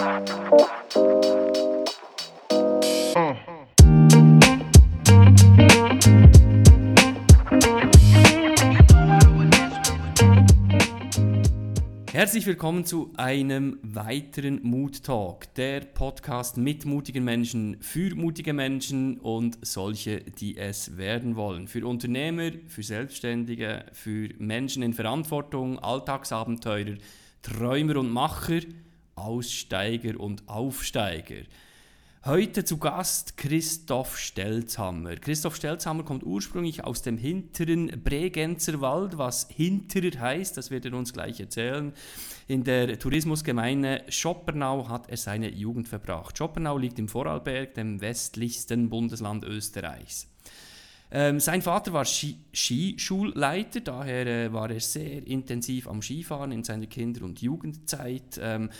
Herzlich willkommen zu einem weiteren Mood Talk, der Podcast mit mutigen Menschen, für mutige Menschen und solche, die es werden wollen. Für Unternehmer, für Selbstständige, für Menschen in Verantwortung, Alltagsabenteurer, Träumer und Macher, Aussteiger und Aufsteiger. Heute zu Gast Christoph Stelzhammer. Christoph Stelzhammer kommt ursprünglich aus dem hinteren Bregenzer Wald, was hinterer heißt, das wird er uns gleich erzählen. In der Tourismusgemeinde Schoppernau hat er seine Jugend verbracht. Schoppernau liegt im Vorarlberg, dem westlichsten Bundesland Österreichs. Ähm, sein Vater war Ski Skischulleiter, daher äh, war er sehr intensiv am Skifahren in seiner Kinder- und Jugendzeit. Ähm,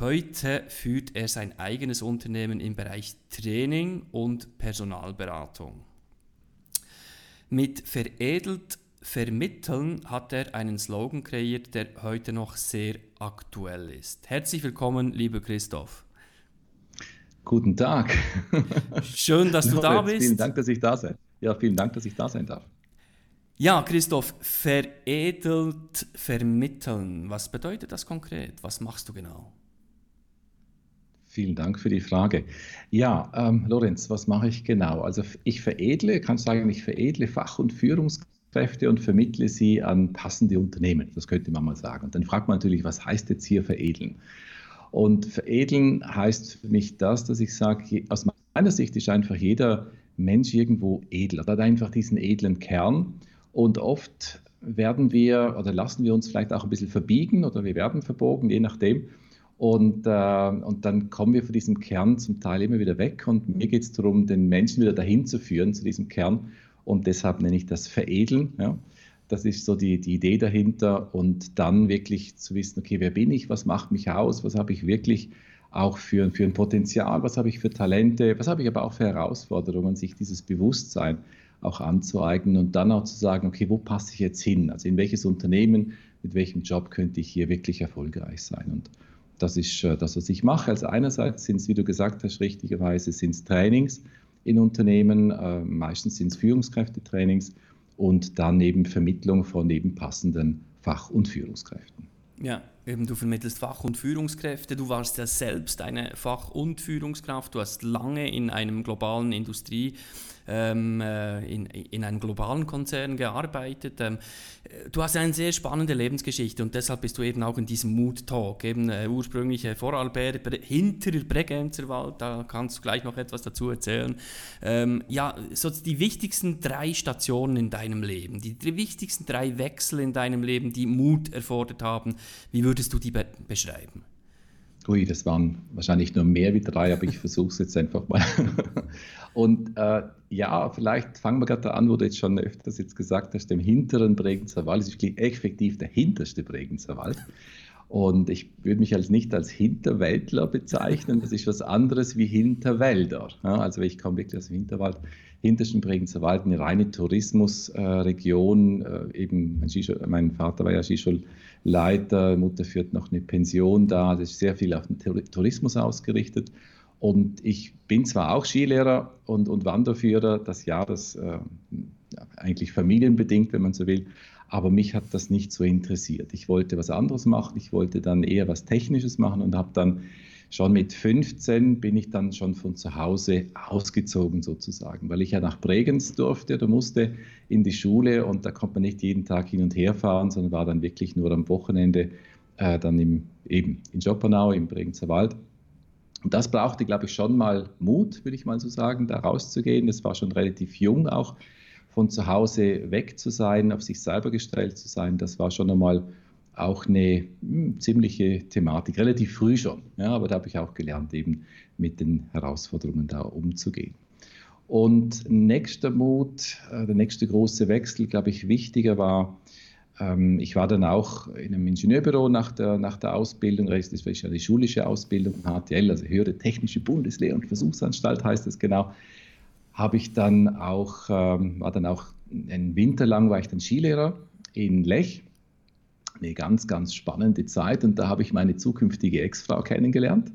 Heute führt er sein eigenes Unternehmen im Bereich Training und Personalberatung. Mit veredelt vermitteln hat er einen Slogan kreiert, der heute noch sehr aktuell ist. Herzlich willkommen, lieber Christoph. Guten Tag. Schön, dass du da bist. Vielen Dank, dass ich da sein. Ja, vielen Dank, dass ich da sein darf. Ja, Christoph, veredelt vermitteln. Was bedeutet das konkret? Was machst du genau? Vielen Dank für die Frage. Ja, ähm, Lorenz, was mache ich genau? Also ich veredle, kann sagen, ich veredle Fach- und Führungskräfte und vermittle sie an passende Unternehmen. Das könnte man mal sagen. Und dann fragt man natürlich, was heißt jetzt hier veredeln? Und veredeln heißt für mich das, dass ich sage, aus meiner Sicht ist einfach jeder Mensch irgendwo edel. Er hat einfach diesen edlen Kern. Und oft werden wir oder lassen wir uns vielleicht auch ein bisschen verbiegen oder wir werden verbogen, je nachdem. Und, äh, und dann kommen wir von diesem Kern zum Teil immer wieder weg. Und mir geht es darum, den Menschen wieder dahin zu führen, zu diesem Kern. Und deshalb nenne ich das Veredeln. Ja. Das ist so die, die Idee dahinter. Und dann wirklich zu wissen, okay, wer bin ich, was macht mich aus, was habe ich wirklich auch für, für ein Potenzial, was habe ich für Talente, was habe ich aber auch für Herausforderungen, sich dieses Bewusstsein auch anzueignen und dann auch zu sagen, okay, wo passe ich jetzt hin? Also in welches Unternehmen, mit welchem Job könnte ich hier wirklich erfolgreich sein? Und das ist äh, das, was ich mache. Also einerseits sind es, wie du gesagt hast, richtigerweise sind es Trainings in Unternehmen, äh, meistens sind es Führungskräftetrainings und dann eben Vermittlung von eben passenden Fach- und Führungskräften. Ja, eben du vermittelst Fach- und Führungskräfte. Du warst ja selbst eine Fach- und Führungskraft. Du hast lange in einem globalen Industrie ähm, äh, in, in einem globalen Konzern gearbeitet. Ähm, du hast eine sehr spannende Lebensgeschichte und deshalb bist du eben auch in diesem Mood Talk, eben äh, ursprünglich äh, Vorarlberg, hinterer Bregenzerwald, da kannst du gleich noch etwas dazu erzählen. Ähm, ja, so die wichtigsten drei Stationen in deinem Leben, die, die, wichtigsten drei Wechsel in deinem Leben, die Mut erfordert haben, wie würdest du die be beschreiben? Ui, das waren wahrscheinlich nur mehr wie drei, aber ich versuche es jetzt einfach mal. Und äh, ja, vielleicht fangen wir gerade an, wo du jetzt schon öfters jetzt gesagt hast, dem hinteren Bregenzer Wald. Es ist effektiv der hinterste Bregenzer Wald. Und ich würde mich als nicht als Hinterwäldler bezeichnen. Das ist was anderes wie Hinterwälder. Ja, also ich komme wirklich aus dem Hinterwald, hintersten Bregenzer Wald, eine reine Tourismusregion. Äh, eben mein, mein, Vater war ja Skischulleiter, Mutter führt noch eine Pension da. Das ist sehr viel auf den Tourismus ausgerichtet. Und ich bin zwar auch Skilehrer und, und Wanderführer, das Jahr, das äh, eigentlich familienbedingt, wenn man so will, aber mich hat das nicht so interessiert. Ich wollte was anderes machen, ich wollte dann eher was Technisches machen und habe dann schon mit 15 bin ich dann schon von zu Hause ausgezogen sozusagen, weil ich ja nach Bregenz durfte oder musste in die Schule und da konnte man nicht jeden Tag hin und her fahren, sondern war dann wirklich nur am Wochenende äh, dann im, eben in Joppernau im Bregenzer Wald und das brauchte, glaube ich, schon mal Mut, würde ich mal so sagen, da rauszugehen. Das war schon relativ jung auch, von zu Hause weg zu sein, auf sich selber gestellt zu sein. Das war schon einmal auch eine mh, hm, ziemliche Thematik, relativ früh schon. Ja, aber da habe ich auch gelernt, eben mit den Herausforderungen da umzugehen. Und nächster Mut, äh, der nächste große Wechsel, glaube ich, wichtiger war, ähm, ich war dann auch in einem Ingenieurbüro nach der, nach der Ausbildung, das ist ja die schulische Ausbildung HTL, also Höhere Technische Bundeslehr- und Versuchsanstalt heißt es genau, habe ich dann auch, ähm, war dann auch einen Winter lang war ich dann Skilehrer in Lech, eine ganz, ganz spannende Zeit und da habe ich meine zukünftige Ex-Frau kennengelernt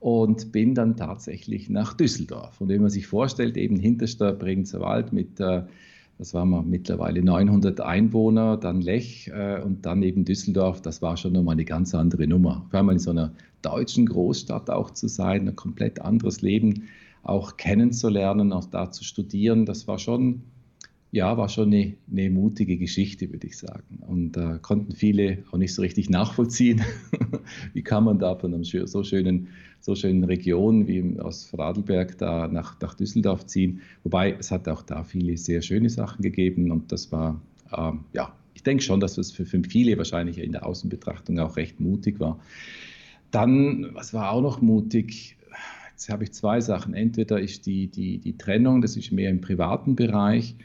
und bin dann tatsächlich nach Düsseldorf. Und wenn man sich vorstellt, eben hinterster Bregenzer Wald mit, äh, was waren wir, mittlerweile 900 Einwohner, dann Lech äh, und dann eben Düsseldorf, das war schon nochmal eine ganz andere Nummer. Vor allem in so einer deutschen Großstadt auch zu sein, ein komplett anderes Leben auch kennenzulernen, auch da zu studieren, das war schon ja, war schon eine, eine mutige Geschichte, würde ich sagen. Und äh, konnten viele auch nicht so richtig nachvollziehen, wie kann man da von einer so schönen, so schönen Region wie aus Vorarlberg da nach, nach Düsseldorf ziehen. Wobei es hat auch da viele sehr schöne Sachen gegeben und das war, ähm, ja, ich denke schon, dass das für, für viele wahrscheinlich in der Außenbetrachtung auch recht mutig war. Dann, was war auch noch mutig? Jetzt habe ich zwei Sachen. Entweder ist die, die, die Trennung, das ist mehr im privaten Bereich,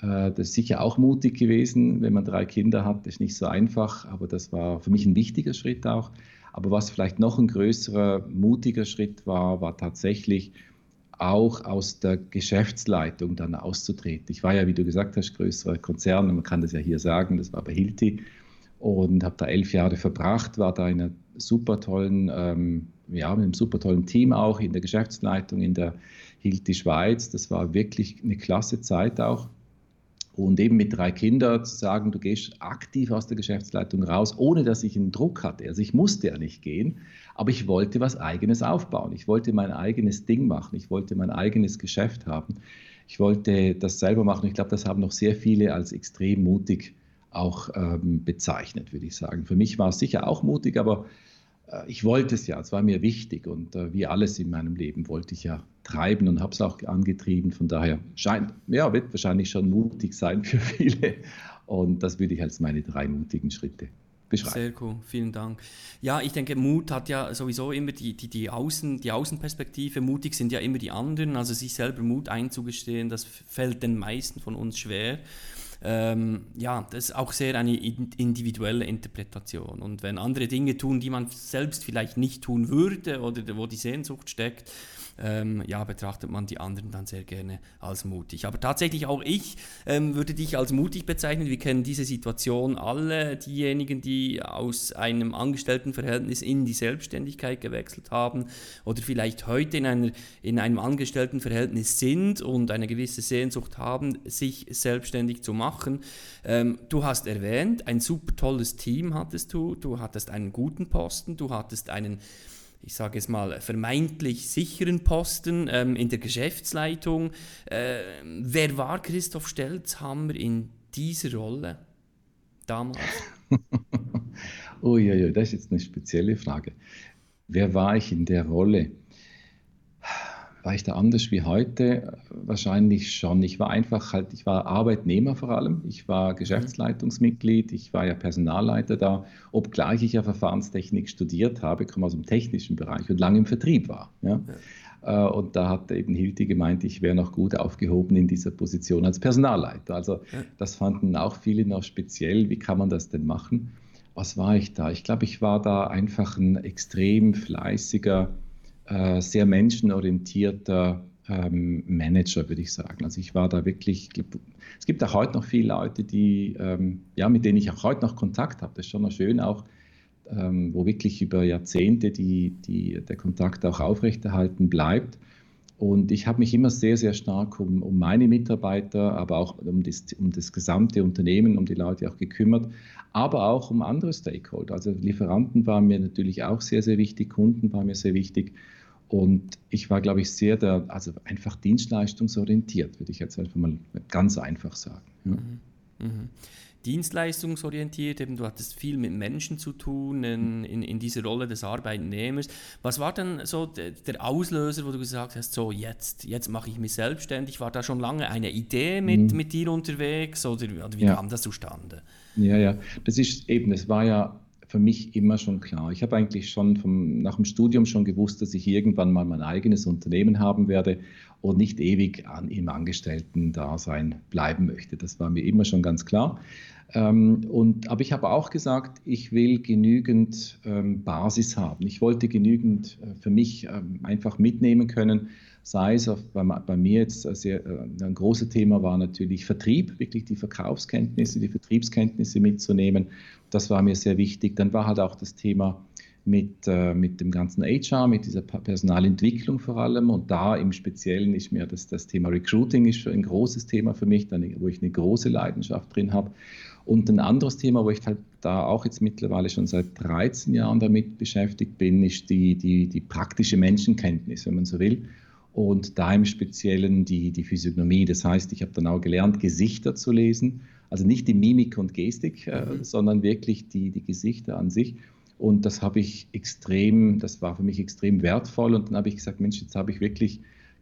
das ist sicher auch mutig gewesen, wenn man drei Kinder hat, das ist nicht so einfach, aber das war für mich ein wichtiger Schritt auch. Aber was vielleicht noch ein größerer, mutiger Schritt war, war tatsächlich auch aus der Geschäftsleitung dann auszutreten. Ich war ja, wie du gesagt hast, größerer Konzern, man kann das ja hier sagen, das war bei Hilti und habe da elf Jahre verbracht, war da in einer super tollen, ähm, ja, mit einem super tollen Team auch in der Geschäftsleitung in der Hilti Schweiz. Das war wirklich eine klasse Zeit auch. Und eben mit drei Kindern zu sagen, du gehst aktiv aus der Geschäftsleitung raus, ohne dass ich einen Druck hatte. Also ich musste ja nicht gehen, aber ich wollte was eigenes aufbauen. Ich wollte mein eigenes Ding machen. Ich wollte mein eigenes Geschäft haben. Ich wollte das selber machen. Ich glaube, das haben noch sehr viele als extrem mutig auch ähm, bezeichnet, würde ich sagen. Für mich war es sicher auch mutig, aber ich wollte es ja, es war mir wichtig und äh, wie alles in meinem Leben wollte ich ja treiben und habe es auch angetrieben. Von daher scheint, ja, wird wahrscheinlich schon mutig sein für viele und das würde ich als meine drei mutigen Schritte beschreiben. Sehr cool, vielen Dank. Ja, ich denke, Mut hat ja sowieso immer die, die, die, Außen, die Außenperspektive. Mutig sind ja immer die anderen. Also sich selber Mut einzugestehen, das fällt den meisten von uns schwer ähm, ja, das ist auch sehr eine individuelle Interpretation. Und wenn andere Dinge tun, die man selbst vielleicht nicht tun würde oder wo die Sehnsucht steckt, ähm, ja, betrachtet man die anderen dann sehr gerne als mutig. Aber tatsächlich auch ich ähm, würde dich als mutig bezeichnen. Wir kennen diese Situation alle, diejenigen, die aus einem Angestelltenverhältnis in die Selbstständigkeit gewechselt haben oder vielleicht heute in, einer, in einem Angestelltenverhältnis sind und eine gewisse Sehnsucht haben, sich selbstständig zu machen. Ähm, du hast erwähnt, ein super tolles Team hattest du, du hattest einen guten Posten, du hattest einen ich sage es mal, vermeintlich sicheren Posten ähm, in der Geschäftsleitung. Äh, wer war Christoph Stelzhammer in dieser Rolle damals? Uiuiui, das ist jetzt eine spezielle Frage. Wer war ich in der Rolle? War ich da anders wie heute? Wahrscheinlich schon. Ich war einfach halt, ich war Arbeitnehmer vor allem. Ich war Geschäftsleitungsmitglied, ich war ja Personalleiter da, obgleich ich ja Verfahrenstechnik studiert habe, komme aus dem technischen Bereich und lange im Vertrieb war. Ja? ja. Äh, und da hat eben Hilti gemeint, ich wäre noch gut aufgehoben in dieser Position als Personalleiter. Also ja. das fanden auch viele noch speziell. Wie kann man das denn machen? Was war ich da? Ich glaube, ich war da einfach ein extrem fleißiger, äh, sehr menschenorientierter ähm, Manager, würde ich sagen. Also ich war da wirklich, es gibt auch heute noch viele Leute, die, ähm, ja, mit denen ich auch heute noch Kontakt habe. Das ist schon noch schön auch, ähm, wo wirklich über Jahrzehnte die, die, der Kontakt auch aufrechterhalten bleibt. Und ich habe mich immer sehr, sehr stark um, um meine Mitarbeiter, aber auch um das, um das gesamte Unternehmen, um die Leute auch gekümmert, aber auch um andere Stakeholder. Also Lieferanten waren mir natürlich auch sehr, sehr wichtig, Kunden waren mir sehr wichtig. Und ich war, glaube ich, sehr der, also einfach dienstleistungsorientiert, würde ich jetzt einfach mal ganz einfach sagen. Ja. Mhm. Mhm dienstleistungsorientiert, eben du hattest viel mit Menschen zu tun in, in, in dieser Rolle des Arbeitnehmers. Was war denn so der, der Auslöser, wo du gesagt hast, so jetzt, jetzt mache ich mich selbstständig? War da schon lange eine Idee mit, mhm. mit dir unterwegs oder, oder wie ja. kam das zustande? Ja, ja, das ist eben, das war ja für mich immer schon klar. Ich habe eigentlich schon vom, nach dem Studium schon gewusst, dass ich irgendwann mal mein eigenes Unternehmen haben werde und nicht ewig an, im Angestellten-Dasein bleiben möchte. Das war mir immer schon ganz klar. Ähm, und, aber ich habe auch gesagt, ich will genügend ähm, Basis haben. Ich wollte genügend äh, für mich ähm, einfach mitnehmen können. Sei es auf, bei, bei, mir jetzt sehr, äh, ein großes Thema war natürlich Vertrieb, wirklich die Verkaufskenntnisse, die Vertriebskenntnisse mitzunehmen. Das war mir sehr wichtig. Dann war halt auch das Thema mit, äh, mit dem ganzen HR, mit dieser Personalentwicklung vor allem. Und da im Speziellen ist mir das, das Thema Recruiting ist ein großes Thema für mich, wo ich eine große Leidenschaft drin habe. Und ein anderes Thema, wo ich halt da auch jetzt mittlerweile schon seit 13 Jahren damit beschäftigt bin, ist die, die, die praktische Menschenkenntnis, wenn man so will. Und da im Speziellen die, die Physiognomie. Das heißt, ich habe dann auch gelernt, Gesichter zu lesen. Also nicht die Mimik und Gestik, äh, mhm. sondern wirklich die, die Gesichter an sich. Und das habe ich extrem, das war für mich extrem wertvoll. Und dann habe ich gesagt, Mensch, jetzt habe ich wirklich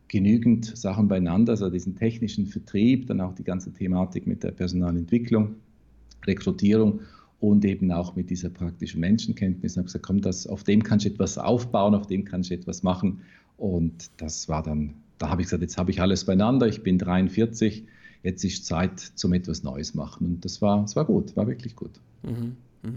genügend Sachen beieinander, also diesen technischen Vertrieb, dann auch die ganze Thematik mit der Personalentwicklung, Rekrutierung und eben auch mit dieser praktischen Menschenkenntnis. Ich habe gesagt, komm, das, auf dem kannst du etwas aufbauen, auf dem kannst du etwas machen. Und das war dann, da habe ich gesagt, jetzt habe ich alles beieinander, ich bin 43, jetzt ist Zeit zum etwas Neues machen. Und das war, das war gut, war wirklich gut. Mhm, mh.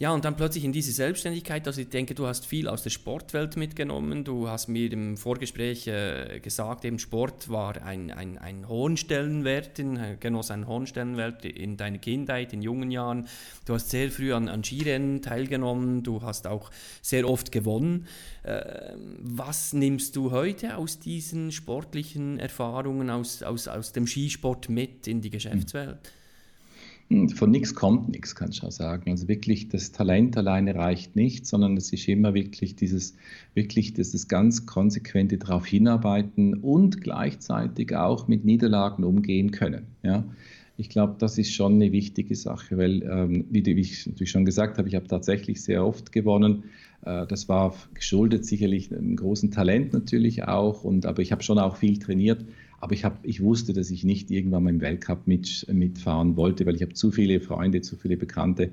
Ja, und dann plötzlich in diese Selbstständigkeit, also ich denke, du hast viel aus der Sportwelt mitgenommen. Du hast mir im Vorgespräch äh, gesagt, eben Sport war ein, ein, ein hohen Stellenwert, in, äh, genoss einen hohen Stellenwert in deiner Kindheit, in jungen Jahren. Du hast sehr früh an, an Skirennen teilgenommen, du hast auch sehr oft gewonnen. Äh, was nimmst du heute aus diesen sportlichen Erfahrungen, aus, aus, aus dem Skisport mit in die Geschäftswelt? Mhm. Hm, von nichts kommt nichts, kann ich auch sagen. Also wirklich, das Talent alleine reicht nicht, sondern es ist immer wirklich dieses, wirklich dieses ganz konsequente darauf hinarbeiten und gleichzeitig auch mit Niederlagen umgehen können. Ja. Ich glaube, das ist schon eine wichtige Sache, weil, ähm, wie, ich natürlich schon gesagt habe, ich habe tatsächlich sehr oft gewonnen. Äh, das war geschuldet sicherlich einem großen Talent natürlich auch, und, aber ich habe schon auch viel trainiert. Aber ich, hab, ich wusste, dass ich nicht irgendwann mal im Weltcup mit, mitfahren wollte, weil ich habe zu viele Freunde, zu viele Bekannte,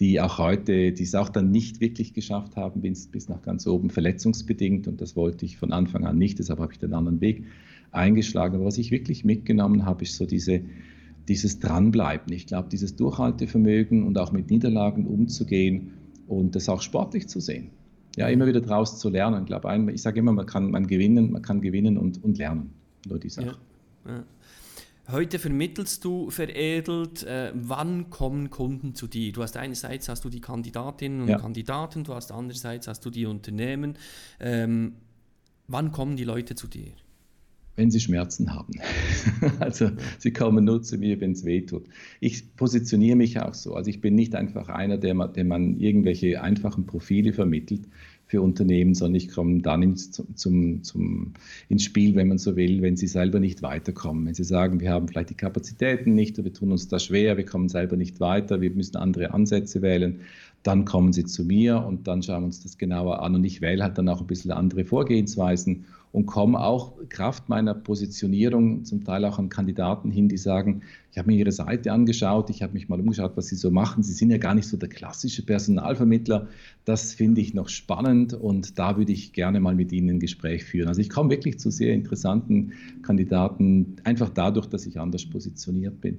die auch heute, die es auch dann nicht wirklich geschafft haben, bis, bis nach ganz oben verletzungsbedingt. Und das wollte ich von Anfang an nicht. Deshalb habe ich den anderen Weg eingeschlagen. Aber was ich wirklich mitgenommen habe, ist so diese, dieses Dranbleiben. Ich glaube, dieses Durchhaltevermögen und auch mit Niederlagen umzugehen und das auch sportlich zu sehen. Ja, immer wieder daraus zu lernen. Ich glaube, ich sage immer, man kann, man gewinnen, man kann gewinnen und, und lernen. Nur die Sache. Ja, ja. Heute vermittelst du veredelt, äh, wann kommen Kunden zu dir? Du hast einerseits hast du die Kandidatinnen und ja. Kandidaten, du hast andererseits hast du die Unternehmen. Ähm, wann kommen die Leute zu dir? Wenn sie Schmerzen haben. also sie kommen nur zu mir, wenn es weh tut. Ich positioniere mich auch so. Also ich bin nicht einfach einer, der man, der man irgendwelche einfachen Profile vermittelt, für Unternehmen, sondern ich komme dann ins, zum, zum, ins Spiel, wenn man so will, wenn sie selber nicht weiterkommen. Wenn sie sagen, wir haben vielleicht die Kapazitäten nicht, oder wir tun uns da schwer, wir kommen selber nicht weiter, wir müssen andere Ansätze wählen, dann kommen sie zu mir und dann schauen wir uns das genauer an. Und ich wähle halt dann auch ein bisschen andere Vorgehensweisen und komme auch Kraft meiner Positionierung zum Teil auch an Kandidaten hin, die sagen, ich habe mir Ihre Seite angeschaut, ich habe mich mal umgeschaut, was Sie so machen. Sie sind ja gar nicht so der klassische Personalvermittler. Das finde ich noch spannend und da würde ich gerne mal mit Ihnen ein Gespräch führen. Also ich komme wirklich zu sehr interessanten Kandidaten, einfach dadurch, dass ich anders positioniert bin.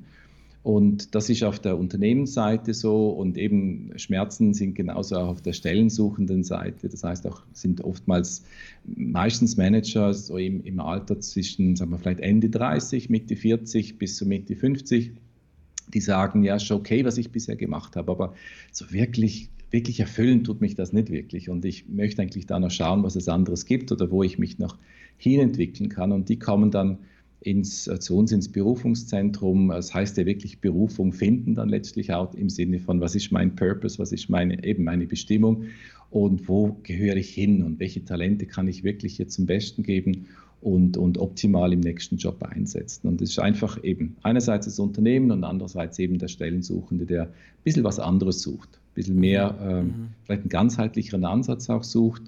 Und das ist auf der Unternehmensseite so und eben Schmerzen sind genauso auch auf der stellensuchenden Seite. Das heißt auch, sind oftmals meistens Manager so im, im Alter zwischen, sagen wir vielleicht Ende 30, Mitte 40 bis zu Mitte 50, die sagen, ja, schon okay, was ich bisher gemacht habe, aber so wirklich wirklich erfüllen tut mich das nicht wirklich. Und ich möchte eigentlich da noch schauen, was es anderes gibt oder wo ich mich noch hinentwickeln kann. Und die kommen dann ins, zu uns ins Berufungszentrum. Das heißt ja wirklich Berufung finden dann letztlich auch im Sinne von, was ist mein Purpose, was ist meine, eben meine Bestimmung und wo gehöre ich hin und welche Talente kann ich wirklich hier zum Besten geben und, und optimal im nächsten Job einsetzen. Und es ist einfach eben einerseits das Unternehmen und andererseits eben der Stellensuchende, der ein bisschen was anderes sucht, ein bisschen mehr, ähm, mhm. vielleicht einen ganzheitlicheren Ansatz auch sucht,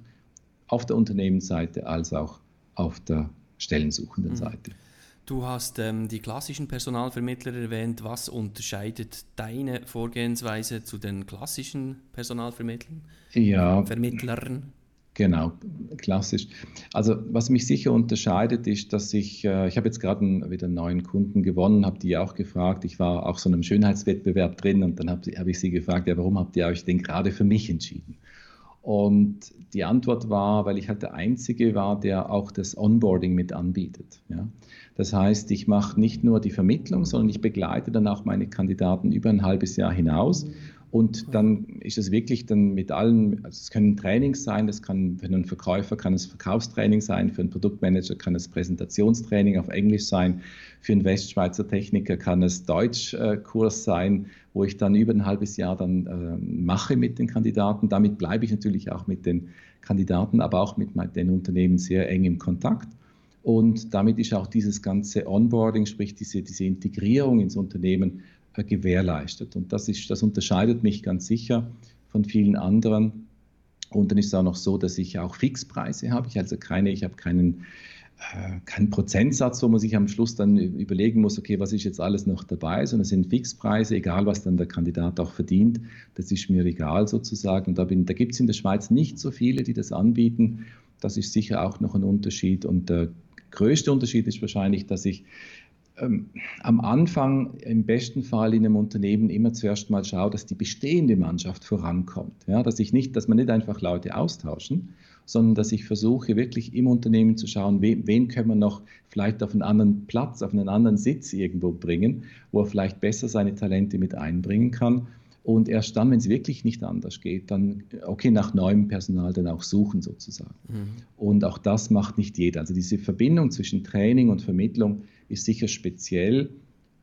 auf der Unternehmensseite als auch auf der stellensuchenden mhm. Seite. Du hast ähm, die klassischen Personalvermittler erwähnt. Was unterscheidet deine Vorgehensweise zu den klassischen Personalvermittlern? Ja. Vermittlern? Genau, klassisch. Also was mich sicher unterscheidet, ist, dass ich, äh, ich habe jetzt gerade wieder einen neuen Kunden gewonnen, habe die auch gefragt, ich war auch so in einem Schönheitswettbewerb drin und dann habe hab ich sie gefragt, ja, warum habt ihr euch denn gerade für mich entschieden? Und die Antwort war, weil ich halt der Einzige war, der auch das Onboarding mit anbietet. Ja? Das heißt, ich mache nicht nur die Vermittlung, sondern ich begleite dann auch meine Kandidaten über ein halbes Jahr hinaus und dann ist es wirklich dann mit allen, also es können Trainings sein, das kann für einen Verkäufer kann es Verkaufstraining sein, für einen Produktmanager kann es Präsentationstraining auf Englisch sein, für einen Westschweizer Techniker kann es Deutschkurs sein, wo ich dann über ein halbes Jahr dann äh, mache mit den Kandidaten. Damit bleibe ich natürlich auch mit den Kandidaten, aber auch mit den Unternehmen sehr eng im Kontakt. Und damit ist auch dieses ganze Onboarding, sprich diese, diese Integrierung ins Unternehmen, äh, gewährleistet. Und das, ist, das unterscheidet mich ganz sicher von vielen anderen. Und dann ist es auch noch so, dass ich auch Fixpreise habe. Ich also keine, ich habe keinen, äh, keinen Prozentsatz, wo man sich am Schluss dann überlegen muss, okay, was ist jetzt alles noch dabei, sondern es sind Fixpreise, egal was dann der Kandidat auch verdient. Das ist mir egal sozusagen. Und da, da gibt es in der Schweiz nicht so viele, die das anbieten. Das ist sicher auch noch ein Unterschied. Und der größte Unterschied ist wahrscheinlich, dass ich ähm, am Anfang im besten Fall in einem Unternehmen immer zuerst mal schaue, dass die bestehende Mannschaft vorankommt. Ja, dass ich nicht, dass man nicht einfach Leute austauschen, sondern dass ich versuche wirklich im Unternehmen zu schauen, wen, wen können wir noch vielleicht auf einen anderen Platz, auf einen anderen Sitz irgendwo bringen, wo er vielleicht besser seine Talente mit einbringen kann. Und erst dann, wenn es wirklich nicht anders geht, dann, okay, nach neuem Personal dann auch suchen sozusagen. Mhm. Und auch das macht nicht jeder. Also diese Verbindung zwischen Training und Vermittlung ist sicher speziell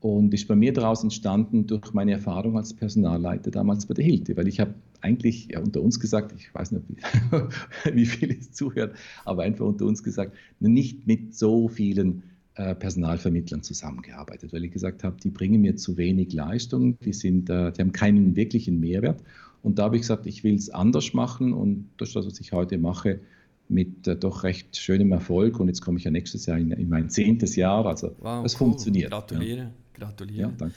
und ist bei mir daraus entstanden durch meine Erfahrung als Personalleiter damals bei der Hilti, weil ich habe eigentlich ja, unter uns gesagt, ich weiß nicht, wie, wie viele es zuhören, aber einfach unter uns gesagt, nicht mit so vielen äh, Personalvermittlern zusammengearbeitet, weil ich gesagt habe, die bringen mir zu wenig Leistung, die, sind, äh, die haben keinen wirklichen Mehrwert. Und da habe ich gesagt, ich will es anders machen und durch das, was ich heute mache, mit äh, doch recht schönem Erfolg. Und jetzt komme ich ja nächstes Jahr in, in mein zehntes Jahr. Also wow, es cool. funktioniert. Gratuliere, ja. gratuliere. Ja, danke.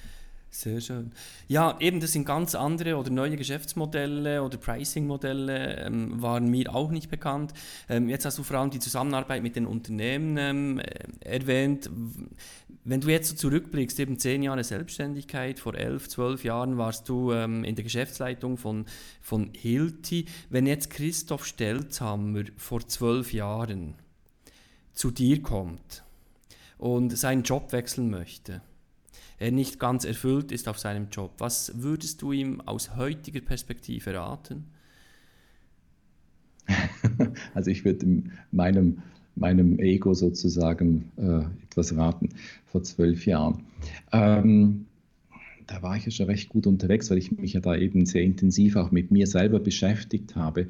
Sehr schön. Ja, eben, das sind ganz andere oder neue Geschäftsmodelle oder Pricing-Modelle, ähm, waren mir auch nicht bekannt. Ähm, jetzt hast du vor allem die Zusammenarbeit mit den Unternehmen ähm, erwähnt. Wenn du jetzt so zurückblickst, eben zehn Jahre Selbstständigkeit, vor elf, zwölf Jahren warst du ähm, in der Geschäftsleitung von, von Hilti. Wenn jetzt Christoph Stelzhammer vor zwölf Jahren zu dir kommt und seinen Job wechseln möchte, er nicht ganz erfüllt ist auf seinem Job. Was würdest du ihm aus heutiger Perspektive raten? Also ich würde meinem, meinem Ego sozusagen äh, etwas raten vor zwölf Jahren. Ähm, da war ich ja schon recht gut unterwegs, weil ich mich ja da eben sehr intensiv auch mit mir selber beschäftigt habe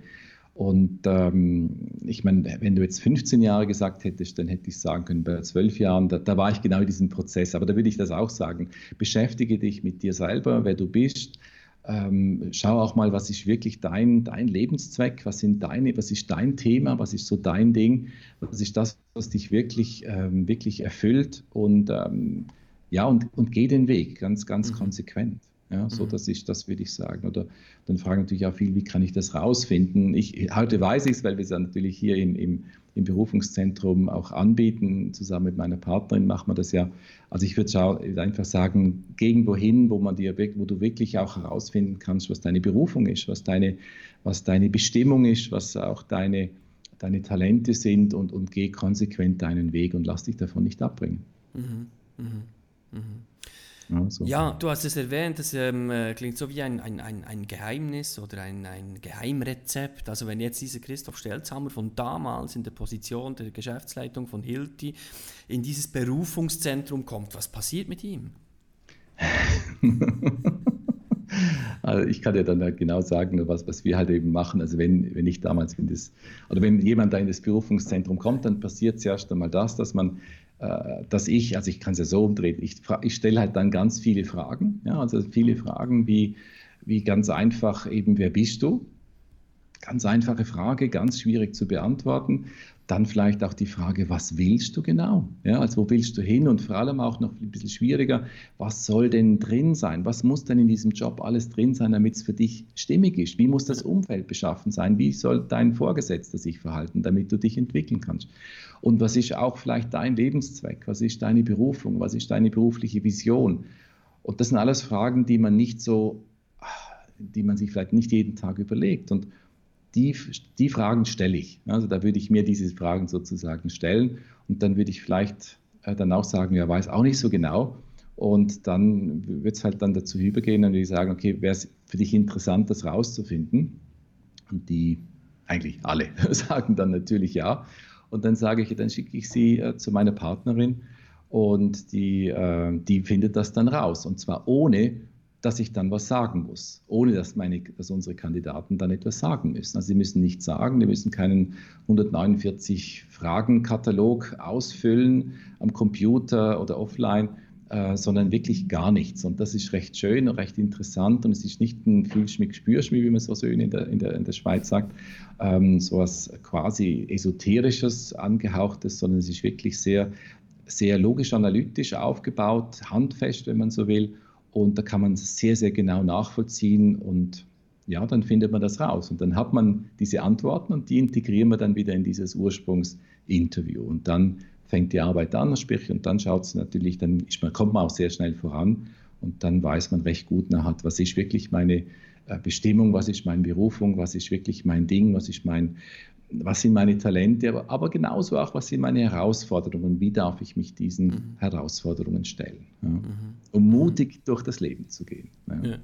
und ähm, ich meine, wenn du jetzt 15 Jahre gesagt hättest, dann hätte ich sagen können, bei 12 Jahren, da, da war ich genau in diesem Prozess. Aber da würde ich das auch sagen. Beschäftige dich mit dir selber, wer du bist. Ähm, schau auch mal, was ist wirklich dein, dein Lebenszweck, was, sind deine, was ist dein Thema, was ist so dein Ding, was ist das, was dich wirklich, ähm, wirklich erfüllt und ähm, ja, und, und geh den Weg ganz, ganz mhm. konsequent. Ja, so mhm. dass ich, das würde ich sagen. Oder dann fragen natürlich auch viel, wie kann ich das rausfinden? Ich, heute weiß ich es, weil wir es ja natürlich hier im, im, im, Berufungszentrum auch anbieten. Zusammen mit meiner Partnerin machen wir das ja. Also ich würde einfach sagen, gegen wohin, wo man dir, wo du wirklich auch herausfinden kannst, was deine Berufung ist, was deine, was deine Bestimmung ist, was auch deine, deine Talente sind und, und geh konsequent deinen Weg und lass dich davon nicht abbringen. Mhm. Mhm. Ja, so. ja, du hast es erwähnt, das ähm, äh, klingt so wie ein, ein, ein, ein Geheimnis oder ein, ein Geheimrezept. Also wenn jetzt dieser Christoph Stelzhammer von damals in der Position der Geschäftsleitung von Hilti in dieses Berufungszentrum kommt, was passiert mit ihm? Also ich kann dir dann genau sagen, was, was wir halt eben machen. Also wenn, wenn ich damals in das, oder wenn jemand da in das Berufungszentrum kommt, dann passiert zuerst einmal das, dass man dass ich, also ich kann es ja so umdrehen, ich, ich stelle halt dann ganz viele Fragen, ja, also viele Fragen wie, wie ganz einfach eben, wer bist du? Ganz einfache Frage, ganz schwierig zu beantworten. Dann vielleicht auch die Frage, was willst du genau? Ja, also wo willst du hin? Und vor allem auch noch ein bisschen schwieriger, was soll denn drin sein? Was muss denn in diesem Job alles drin sein, damit es für dich stimmig ist? Wie muss das Umfeld beschaffen sein? Wie soll dein Vorgesetzter sich verhalten, damit du dich entwickeln kannst? Und was ist auch vielleicht dein Lebenszweck? Was ist deine Berufung? Was ist deine berufliche Vision? Und das sind alles Fragen, die man nicht so, die man sich vielleicht nicht jeden Tag überlegt. Und die, die Fragen stelle ich. Also da würde ich mir diese Fragen sozusagen stellen und dann würde ich vielleicht äh, dann auch sagen, ja, weiß auch nicht so genau. Und dann wird es halt dann dazu übergehen, dann würde ich sagen, okay, wäre es für dich interessant, das rauszufinden? Und die eigentlich alle sagen dann natürlich ja. Und dann sage ich, dann schicke ich sie äh, zu meiner Partnerin und die, äh, die findet das dann raus. Und zwar ohne dass ich dann was sagen muss, ohne dass, meine, dass unsere Kandidaten dann etwas sagen müssen. Also sie müssen nichts sagen, die müssen keinen 149 Fragen-Katalog ausfüllen am Computer oder offline, äh, sondern wirklich gar nichts. Und das ist recht schön und recht interessant und es ist nicht ein Fühlschmick, Spürschmick, wie man so schön in der, in der, in der Schweiz sagt, ähm, so was quasi esoterisches, angehauchtes, sondern es ist wirklich sehr, sehr logisch-analytisch aufgebaut, handfest, wenn man so will und da kann man es sehr, sehr genau nachvollziehen und ja, dann findet man das raus. Und dann hat man diese Antworten und die integrieren wir dann wieder in dieses Ursprungsinterview. Und dann fängt die Arbeit an, sprich, und dann schaut es natürlich, dann ist man, kommt man auch sehr schnell voran und dann weiß man recht gut nachher, was ist wirklich meine äh, Bestimmung, was ist meine Berufung, was ist wirklich mein Ding, was ist mein, was sind meine Talente, aber, aber genauso auch, was sind meine Herausforderungen, wie darf ich mich diesen mhm. Herausforderungen stellen, ja, mhm. um mutig durch das Leben zu gehen. Ja.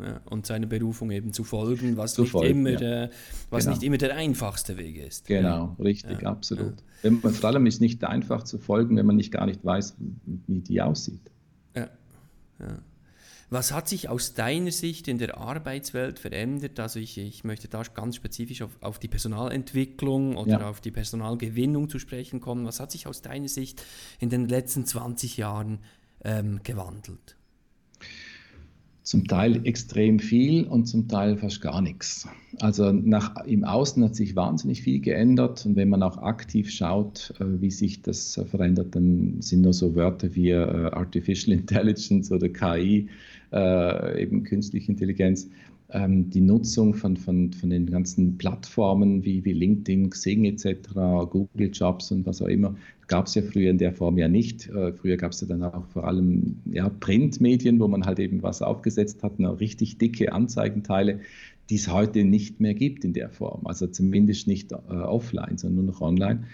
Ja, und seine Berufung eben zu folgen, was, zu nicht, folgen, immer, der, was genau. nicht immer der einfachste Weg ist. Genau, richtig, absolut. Man, vor allem ist nicht einfach zu folgen, wenn man nicht gar nicht weiß, wie die aussieht. Ja, ja. Was hat sich aus deiner Sicht in der Arbeitswelt verändert? Also ich, ich möchte da ganz spezifisch auf, auf die Personalentwicklung oder ja. auf die Personalgewinnung zu sprechen kommen. Was hat sich aus deiner Sicht in den letzten 20 Jahren ähm, gewandelt? Zum Teil extrem viel und zum Teil fast gar nichts. Also nach, im Außen hat sich wahnsinnig viel geändert und wenn man auch aktiv schaut, äh, wie sich das äh, verändert, dann sind nur so Wörter wie äh, Artificial Intelligence oder KI äh, eben künstliche Intelligenz, ähm, die Nutzung von, von, von den ganzen Plattformen wie, wie LinkedIn, Xing etc., Google Jobs und was auch immer, gab es ja früher in der Form ja nicht. Äh, früher gab es ja dann auch vor allem ja, Printmedien, wo man halt eben was aufgesetzt hat, noch richtig dicke Anzeigenteile, die es heute nicht mehr gibt in der Form. Also zumindest nicht äh, offline, sondern nur noch online.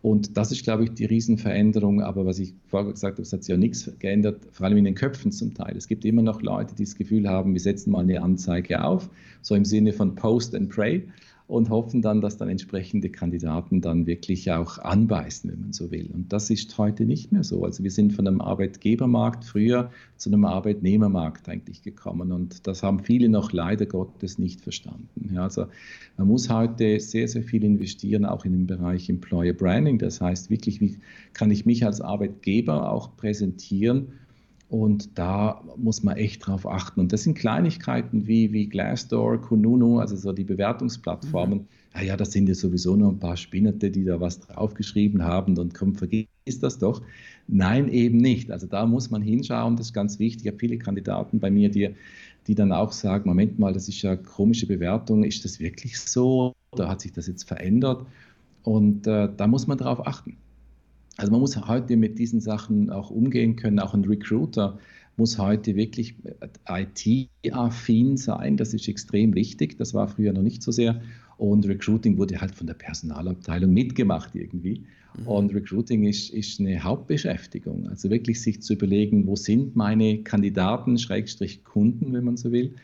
Und das ist, glaube ich, die Riesenveränderung. Aber was ich vorher gesagt habe, es hat sich ja nichts geändert, vor allem in den Köpfen zum Teil. Es gibt immer noch Leute, die das Gefühl haben, wir setzen mal eine Anzeige auf, so im Sinne von Post and Pray und hoffen dann, dass dann entsprechende Kandidaten dann wirklich auch anbeißen, wenn man so will. Und das ist heute nicht mehr so. Also wir sind von einem Arbeitgebermarkt früher zu einem Arbeitnehmermarkt eigentlich gekommen und das haben viele noch leider Gottes nicht verstanden. Ja, also man muss heute sehr, sehr viel investieren, auch in den Bereich Employer Branding. Das heißt wirklich, wie kann ich mich als Arbeitgeber auch präsentieren und da muss man echt drauf achten. Und das sind Kleinigkeiten wie, wie Glassdoor, Kununu, also so die Bewertungsplattformen. Mhm. Ja, ja, das sind ja sowieso nur ein paar Spinnerte, die da was draufgeschrieben haben und komm, vergiss das doch. Nein, eben nicht. Also da muss man hinschauen, das ist ganz wichtig. Ich habe viele Kandidaten bei mir, die, die dann auch sagen, Moment mal, das ist ja komische Bewertung, ist das wirklich so? Oder hat sich das jetzt verändert? Und äh, da muss man drauf achten. Also man muss heute mit diesen Sachen auch umgehen können. Auch ein Recruiter muss heute wirklich IT-affin sein. Das ist extrem wichtig. Das war früher noch nicht so sehr. Und Recruiting wurde halt von der Personalabteilung mitgemacht irgendwie. Mhm. Und Recruiting ist, ist eine Hauptbeschäftigung. Also wirklich sich zu überlegen, wo sind meine Kandidaten, Schrägstrich Kunden, wenn man so will.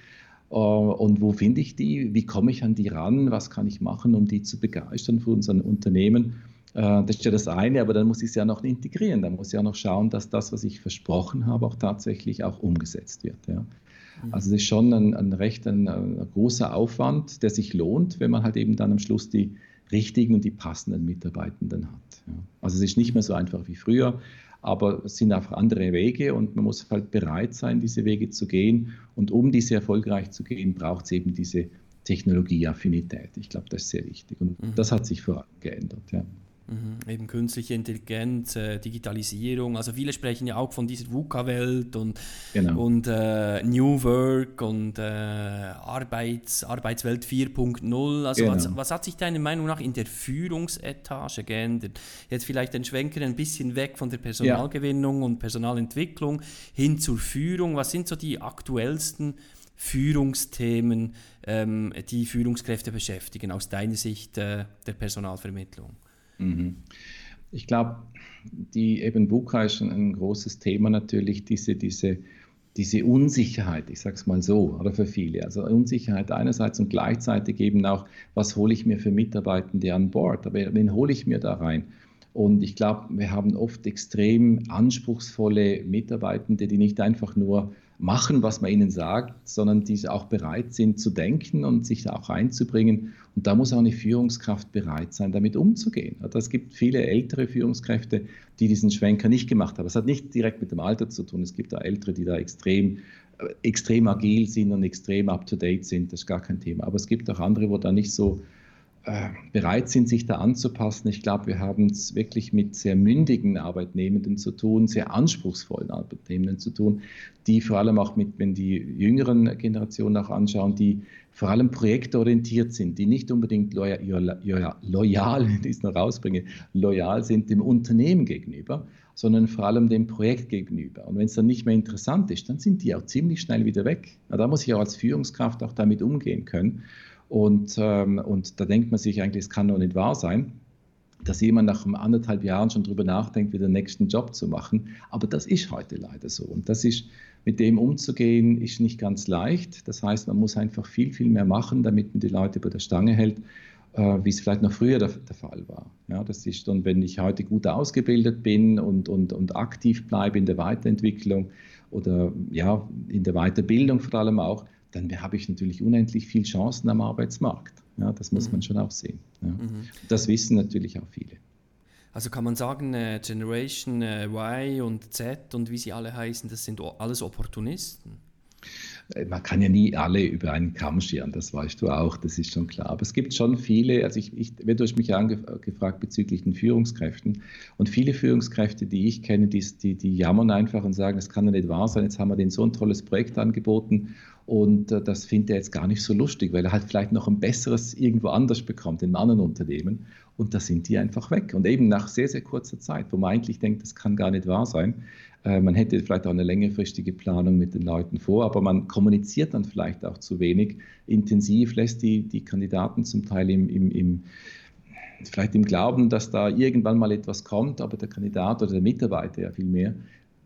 Äh, und wo finde ich die? Wie komme ich an die ran? Was kann ich machen, um die zu begeistern für unser Unternehmen? Äh, das ist ja das eine, aber dann muss ich es ja noch integrieren. Dann muss ich ja noch schauen, dass das, was ich versprochen habe, auch tatsächlich auch umgesetzt wird. Ja. Mhm. Also es ist schon ein, ein recht ein, ein, großer Aufwand, der sich lohnt, wenn man halt eben dann am Schluss die richtigen und die passenden Mitarbeitenden hat. Ja. Also es ist nicht mehr so einfach wie früher, aber es sind einfach andere Wege und man muss halt bereit sein, diese Wege zu gehen. Und um diese erfolgreich zu gehen, braucht es eben diese Technologieaffinität. Ich glaube, das ist sehr wichtig. Und mhm. das hat sich vor allem geändert. Ja. Mhm, eben künstliche Intelligenz, äh, Digitalisierung. Also viele sprechen ja auch von dieser VUCA-Welt und, genau. und äh, New Work und äh, Arbeits, Arbeitswelt 4.0. Also genau. was, was, hat sich deiner Meinung nach in der Führungsetage geändert? Jetzt vielleicht den Schwenker ein bisschen weg von der Personalgewinnung ja. und Personalentwicklung hin zur Führung. Was sind so die aktuellsten Führungsthemen, ähm, die Führungskräfte beschäftigen aus deiner Sicht äh, der Personalvermittlung? Mhm. Ich glaube, die eben VUCA ist ein, großes Thema natürlich, diese, diese, diese Unsicherheit, ich sage es mal so, oder für viele. Also Unsicherheit einerseits und gleichzeitig eben auch, was hole ich mir für Mitarbeitende an Bord, aber wen hole ich mir da rein? Und ich glaube, wir haben oft extrem anspruchsvolle Mitarbeitende, die nicht einfach nur machen, was man ihnen sagt, sondern die auch bereit sind zu denken und sich auch einzubringen. Und da muss auch eine Führungskraft bereit sein, damit umzugehen. Also es gibt viele ältere Führungskräfte, die diesen Schwenker nicht gemacht haben. Es hat nicht direkt mit dem Alter zu tun. Es gibt da Ältere, die da extrem, äh, extrem agil sind und extrem up-to-date sind. Das ist gar kein Thema. Aber es gibt auch andere, wo da nicht so bereit sind, sich da anzupassen. Ich glaube, wir haben es wirklich mit sehr mündigen Arbeitnehmenden zu tun, sehr anspruchsvollen Arbeitnehmenden zu tun, die vor allem auch mit, wenn die jüngeren Generationen auch anschauen, die vor allem projektorientiert sind, die nicht unbedingt loyal, loyal, wenn ich es noch rausbringe, loyal sind dem Unternehmen gegenüber, sondern vor allem dem Projekt gegenüber. Und wenn es dann nicht mehr interessant ist, dann sind die auch ziemlich schnell wieder weg. Da muss ich auch als Führungskraft auch damit umgehen können. Und, ähm, und da denkt man sich eigentlich, es kann doch nicht wahr sein, dass jemand nach anderthalb Jahren schon darüber nachdenkt, wieder den nächsten Job zu machen. Aber das ist heute leider so. Und das ist, mit dem umzugehen, ist nicht ganz leicht. Das heißt, man muss einfach viel, viel mehr machen, damit man die Leute bei der Stange hält, äh, wie es vielleicht noch früher der, der, Fall war. Ja, das ist dann, wenn ich heute gut ausgebildet bin und, und, und aktiv bleibe in der Weiterentwicklung oder ja, in der Weiterbildung vor allem auch, dann habe ich natürlich unendlich viele Chancen am Arbeitsmarkt. Ja, das muss mhm. man schon auch sehen. Ja. Mhm. Das wissen natürlich auch viele. Also kann man sagen, äh, Generation äh, Y und Z und wie sie alle heißen, das sind alles Opportunisten? Äh, man kann ja nie alle über einen Kamm scheren, das weißt du auch, das ist schon klar. Aber es gibt schon viele, also ich, ich werde durch mich angefragt bezüglich den Führungskräften und viele Führungskräfte, die ich kenne, die, die, die jammern einfach und sagen, es kann ja nicht wahr sein, jetzt haben wir denen so ein tolles Projekt angeboten und äh, das findet er jetzt gar nicht so lustig, weil er halt vielleicht noch ein besseres irgendwo anders bekommt, in einem anderen Unternehmen. Und da sind die einfach weg. Und eben nach sehr, sehr kurzer Zeit, wo man eigentlich denkt, das kann gar nicht wahr sein. Äh, man hätte vielleicht auch eine längerfristige Planung mit den Leuten vor, aber man kommuniziert dann vielleicht auch zu wenig intensiv, lässt die, die Kandidaten zum Teil im, im, im vielleicht im Glauben, dass da irgendwann mal etwas kommt, aber der Kandidat oder der Mitarbeiter ja viel mehr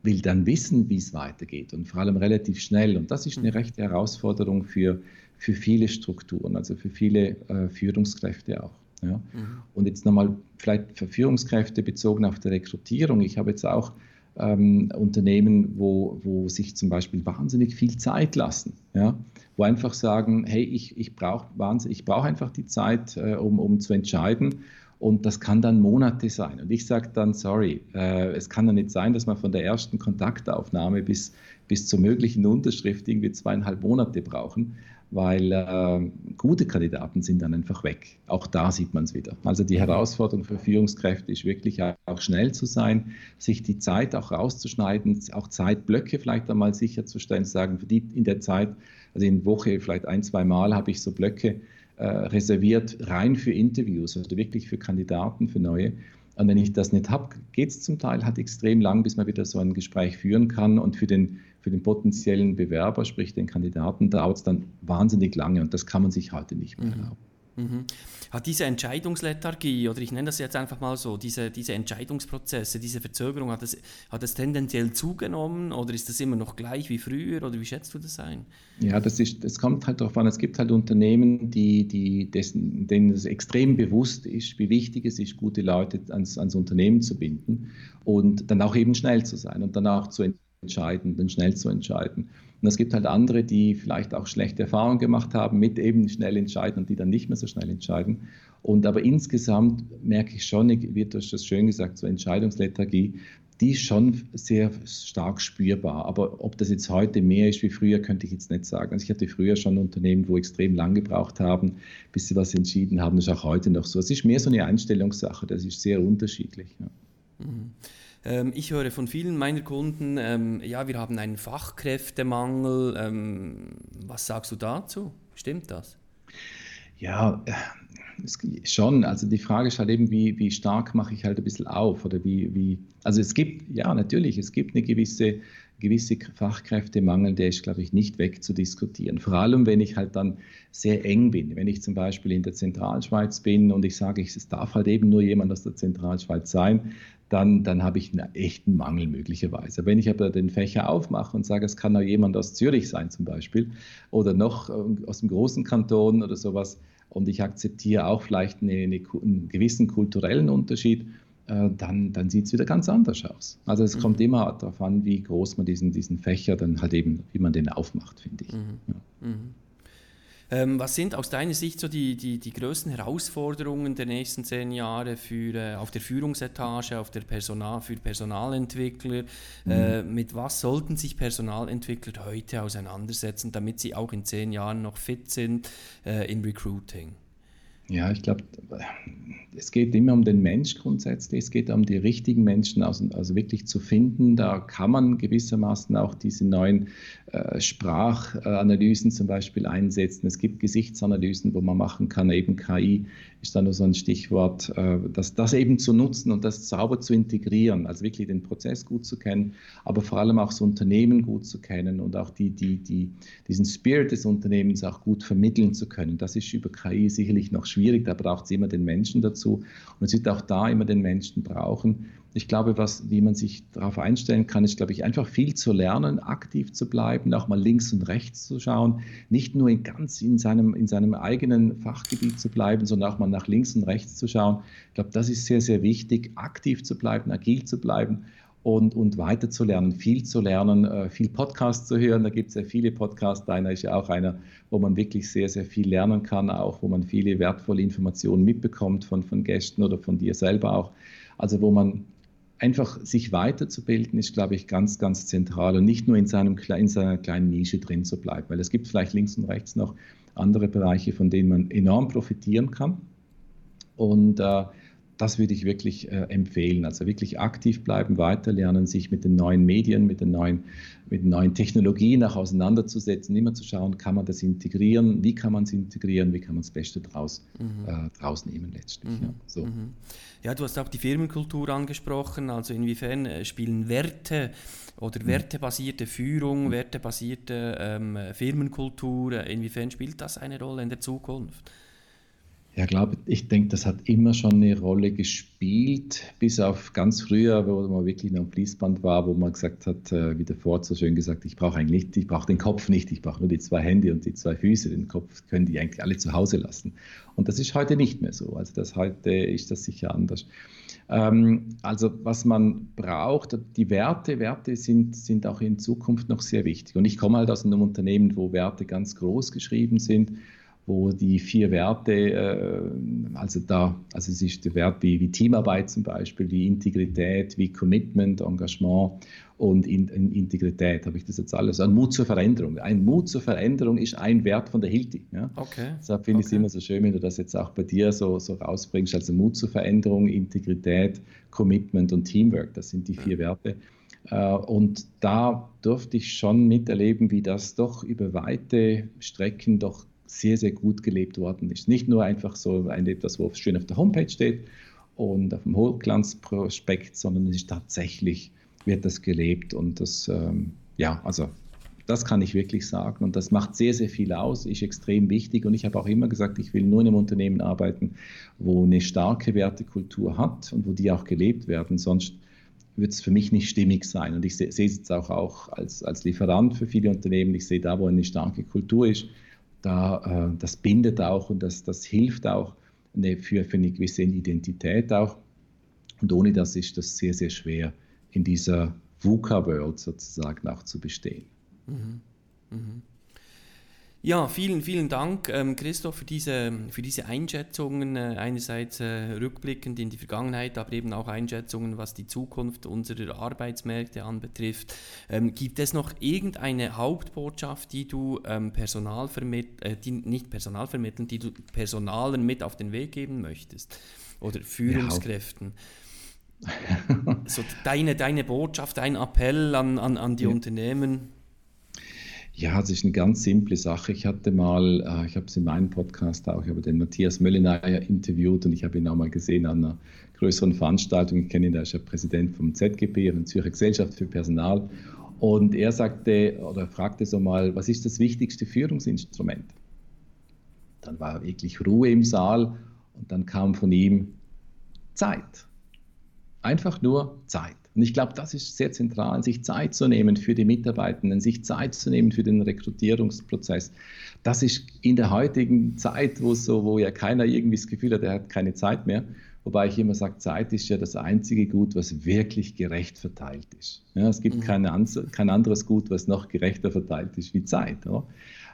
will dann wissen, wie es weitergeht und vor allem relativ schnell. Und das ist eine rechte Herausforderung für, für viele Strukturen, also für viele äh, Führungskräfte auch. Ja. Mhm. Und jetzt nochmal vielleicht für Führungskräfte bezogen auf die Rekrutierung. Ich habe jetzt auch ähm, Unternehmen, wo, wo sich zum Beispiel wahnsinnig viel Zeit lassen, ja, wo einfach sagen, hey, ich, ich brauche brauch einfach die Zeit, äh, um, um zu entscheiden und das kann dann Monate sein. Und ich sage dann, sorry, äh, es kann ja nicht sein, dass man von der ersten Kontaktaufnahme bis, bis zur möglichen Unterschrift irgendwie zweieinhalb Monate brauchen, weil äh, gute Kandidaten sind dann einfach weg. Auch da sieht man es wieder. Also die Herausforderung für Führungskräfte ist wirklich auch schnell zu sein, sich die Zeit auch rauszuschneiden, auch Zeitblöcke vielleicht einmal sicherzustellen, zu sagen, in der Zeit, also in der Woche vielleicht ein, zwei Mal habe ich so Blöcke, äh, reserviert rein für Interviews, also wirklich für Kandidaten, für neue. Und wenn ich das nicht habe, geht es zum Teil halt extrem lang, bis man wieder so ein Gespräch führen kann. Und für den, für den potenziellen Bewerber, sprich den Kandidaten, dauert es dann wahnsinnig lange. Und das kann man sich heute nicht mehr mhm. erlauben. Mhm. Hat diese Entscheidungslethargie, oder ich nenne das jetzt einfach mal so, diese, diese Entscheidungsprozesse, diese Verzögerung, hat es, hat es tendenziell zugenommen oder ist das immer noch gleich wie früher oder wie schätzt du das ein? Ja, das, ist, das kommt halt darauf an. Es gibt halt Unternehmen, die, die dessen, denen es extrem bewusst ist, wie wichtig es ist, gute Leute ans, ans Unternehmen zu binden und dann auch eben schnell zu sein und dann auch zu entscheiden, dann schnell zu entscheiden. Und es gibt halt andere, die vielleicht auch schlechte Erfahrungen gemacht haben mit eben schnell entscheiden und die dann nicht mehr so schnell entscheiden. Und aber insgesamt merke ich schon, wie du das schön gesagt, so Entscheidungslethargie, die ist schon sehr stark spürbar. Aber ob das jetzt heute mehr ist wie früher, könnte ich jetzt nicht sagen. Also ich hatte früher schon Unternehmen, wo extrem lang gebraucht haben, bis sie was entschieden haben. Das ist auch heute noch so. Es ist mehr so eine Einstellungssache, das ist sehr unterschiedlich. Ja. Mhm. Ähm, ich höre von vielen meiner Kunden, ähm, ja, wir haben einen Fachkräftemangel. Ähm, was sagst du dazu? Stimmt das? Ja, schon. Also die Frage ist halt eben, wie, wie stark mache ich halt ein bisschen auf oder wie, wie, also es gibt, ja, natürlich, es gibt eine gewisse, gewisse Fachkräftemangel, der ist, glaube ich, nicht wegzudiskutieren. Vor allem, wenn ich halt dann sehr eng bin. Wenn ich zum Beispiel in der Zentralschweiz bin und ich sage, es darf halt eben nur jemand aus der Zentralschweiz sein, dann, dann habe ich einen echten Mangel möglicherweise. Wenn ich aber den Fächer aufmache und sage, es kann auch jemand aus Zürich sein zum Beispiel oder noch äh, aus dem großen Kanton oder sowas, und ich akzeptiere auch vielleicht eine, eine, einen gewissen kulturellen Unterschied, äh, dann, dann sieht es wieder ganz anders aus. Also es mhm. kommt immer darauf an, wie groß man diesen, diesen Fächer dann halt eben, wie man den aufmacht, finde ich. Mhm. Ja. Mhm. Ähm, was sind aus deiner Sicht so die, die, die größten Herausforderungen der nächsten zehn Jahre für, äh, auf der Führungsetage, auf der Personal, für Personalentwickler? Mhm. Äh, mit was sollten sich Personalentwickler heute auseinandersetzen, damit sie auch in zehn Jahren noch fit sind äh, im Recruiting? Ja, ich glaube, es geht immer um den Mensch grundsätzlich. Es geht um die richtigen Menschen, also, also wirklich zu finden. Da kann man gewissermaßen auch diese neuen äh, Sprachanalysen zum Beispiel einsetzen. Es gibt Gesichtsanalysen, wo man machen kann, eben KI ist da nur so ein Stichwort, äh, das, das eben zu nutzen und das sauber zu integrieren, also wirklich den Prozess gut zu kennen, aber vor allem auch das Unternehmen gut zu kennen und auch die, die, die, diesen Spirit des Unternehmens auch gut vermitteln zu können. Das ist über KI sicherlich noch schwierig, da braucht es immer den Menschen dazu und es wird auch da immer den Menschen brauchen. Ich glaube, was, wie man sich darauf einstellen kann, ist, glaube ich, einfach viel zu lernen, aktiv zu bleiben, auch mal links und rechts zu schauen, nicht nur in ganz in seinem, in seinem eigenen Fachgebiet zu bleiben, sondern auch mal nach links und rechts zu schauen. Ich glaube, das ist sehr, sehr wichtig, aktiv zu bleiben, agil zu bleiben und, und weiter viel zu lernen, äh, viel Podcasts zu hören. Da gibt es ja viele Podcasts. Deiner ist ja auch einer, wo man wirklich sehr, sehr viel lernen kann, auch wo man viele wertvolle Informationen mitbekommt von, von Gästen oder von dir selber auch. Also wo man einfach sich weiterzubilden, ist, glaube ich, ganz, ganz zentral und nicht nur in, seinem, in seiner kleinen Nische drin zu bleiben, weil es gibt vielleicht links und rechts noch andere Bereiche, von denen man enorm profitieren kann. Und äh, das würde ich wirklich äh, empfehlen. Also wirklich aktiv bleiben, weiterlernen, sich mit den neuen Medien, mit den neuen, mit den neuen Technologien auch auseinanderzusetzen, immer zu schauen, kann man das integrieren, wie kann man es integrieren, wie kann man das Beste draus, mhm. äh, draus nehmen letztlich. Mhm. Ja, so. mhm. ja, du hast auch die Firmenkultur angesprochen, also inwiefern äh, spielen Werte oder mhm. wertebasierte Führung, wertebasierte ähm, Firmenkultur, äh, inwiefern spielt das eine Rolle in der Zukunft? Ja, glaube ich, denke, das hat immer schon eine Rolle gespielt, bis auf ganz früher, wo man wirklich noch am Fließband war, wo man gesagt hat, äh, wie der Ford so schön gesagt, ich brauche eigentlich nicht, ich brauche den Kopf nicht, ich brauche nur die zwei Hände und die zwei Füße. Den Kopf können die eigentlich alle zu Hause lassen. Und das ist heute nicht mehr so. Also das heute ist das sicher anders. Ähm, also was man braucht, die Werte, Werte sind, sind auch in Zukunft noch sehr wichtig. Und ich komme halt aus einem Unternehmen, wo Werte ganz groß geschrieben sind wo die vier Werte, äh, also da, also es ist der Wert wie, wie Teamarbeit zum Beispiel, wie Integrität, wie Commitment, Engagement und in, in Integrität, habe ich das jetzt alles, ein Mut zur Veränderung. Ein Mut zur Veränderung ist ein Wert von der Hilti. Ja? Okay. Deshalb finde okay. ich es immer so schön, wenn du das jetzt auch bei dir so, so rausbringst, also Mut zur Veränderung, Integrität, Commitment und Teamwork, das sind die vier ja. Werte. Äh, und da durfte ich schon miterleben, wie das doch über weite Strecken doch sehr, sehr gut gelebt worden ist. Nicht nur einfach so ein etwas, wo schön auf der Homepage steht und auf dem Hochglanzprospekt, sondern es ist tatsächlich, wird das gelebt und das, ähm, ja, also das kann ich wirklich sagen und das macht sehr, sehr viel aus, ist extrem wichtig und ich habe auch immer gesagt, ich will nur in einem Unternehmen arbeiten, wo eine starke Wertekultur hat und wo die auch gelebt werden, sonst wird es für mich nicht stimmig sein. Und ich sehe es jetzt auch, auch als, als Lieferant für viele Unternehmen, ich sehe da, wo eine starke Kultur ist, da, äh, das bindet auch und das, das hilft auch eine, für, für eine gewisse Identität auch. Und ohne das ist das sehr, sehr schwer in dieser VUCA-World sozusagen auch zu bestehen. Mhm. Mhm. Ja, vielen, vielen Dank, ähm, Christoph, für diese, für diese Einschätzungen. Äh, einerseits äh, rückblickend in die Vergangenheit, aber eben auch Einschätzungen, was die Zukunft unserer Arbeitsmärkte anbetrifft. Ähm, gibt es noch irgendeine Hauptbotschaft, die du ähm, Personal äh, die, nicht Personal vermitteln, die du Personalen mit auf den Weg geben möchtest oder Führungskräften? Ja. so deine, deine Botschaft, dein Appell an, an, an die ja. Unternehmen? Ja, es ist eine ganz simple Sache. Ich hatte mal, äh, ich habe es in meinem Podcast auch, ich habe den Matthias Mölleneier interviewt und ich habe ihn auch mal gesehen an einer größeren Veranstaltung. Ich kenne ihn, der ist ja Präsident vom ZGP, der Zürcher Gesellschaft für Personal. Und er sagte oder fragte so mal, was ist das wichtigste Führungsinstrument? Dann war wirklich Ruhe im Saal und dann kam von ihm Zeit. Einfach nur Zeit. Und ich glaube, das ist sehr zentral, sich Zeit zu nehmen für die Mitarbeitenden, sich Zeit zu nehmen für den Rekrutierungsprozess. Das ist in der heutigen Zeit, wo, so, wo ja keiner irgendwie das Gefühl hat, er hat keine Zeit mehr. Wobei ich immer sage, Zeit ist ja das einzige Gut, was wirklich gerecht verteilt ist. Ja, es gibt mhm. keine, kein anderes Gut, was noch gerechter verteilt ist wie Zeit. Oder?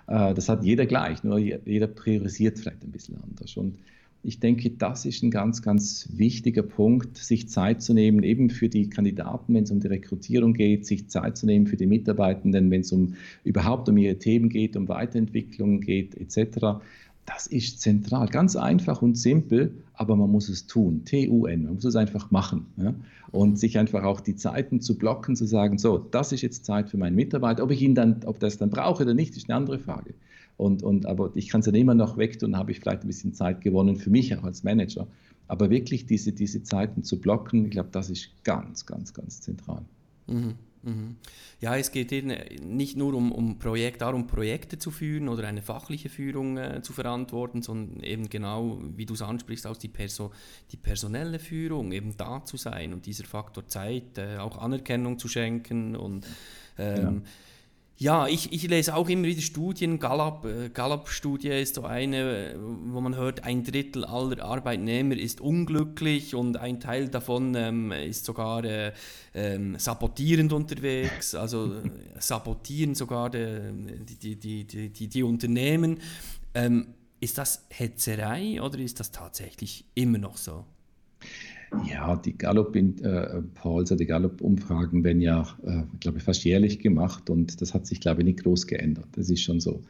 Äh, das hat jeder gleich, nur jeder priorisiert vielleicht ein bisschen anders. Und ich denke, das ist ein ganz, ganz wichtiger Punkt, sich Zeit zu nehmen, eben für die Kandidaten, wenn es um die Rekrutierung geht, sich Zeit zu nehmen für die Mitarbeitenden, wenn es um überhaupt um ihre Themen geht, um Weiterentwicklung geht, etc. Das ist zentral, ganz einfach und simpel, aber man muss es tun. T-U-N, man muss es einfach machen. Ja? Und sich einfach auch die Zeiten zu blocken, zu sagen, so, das ist jetzt Zeit für meinen Mitarbeiter. Ob ich ihn dann, ob das dann brauche oder nicht, ist eine andere Frage. Und, und, aber ich kann es dann immer noch weg tun, habe ich vielleicht ein bisschen Zeit gewonnen für mich auch als Manager. Aber wirklich diese, diese Zeiten zu blocken, ich glaube, das ist ganz, ganz, ganz zentral. Mhm, mhm. Ja, es geht eben nicht nur um, um Projekt, darum, Projekte zu führen oder eine fachliche Führung äh, zu verantworten, sondern eben genau, wie du es ansprichst, auch die, Perso die personelle Führung, eben da zu sein und dieser Faktor Zeit, äh, auch Anerkennung zu schenken und ähm, ja ja, ich, ich lese auch immer wieder Studien. Gallup, äh, Gallup-Studie ist so eine, wo man hört, ein Drittel aller Arbeitnehmer ist unglücklich und ein Teil davon ähm, ist sogar äh, ähm, sabotierend unterwegs. Also äh, sabotieren sogar die, die, die, die, die, die Unternehmen. Ähm, ist das Hetzerei oder ist das tatsächlich immer noch so? Ja, die Gallup, Pauls, die Gallup-Umfragen werden ja, äh, glaube ich, fast jährlich gemacht und das hat sich, glaube ich, nicht groß geändert. Das ist schon so.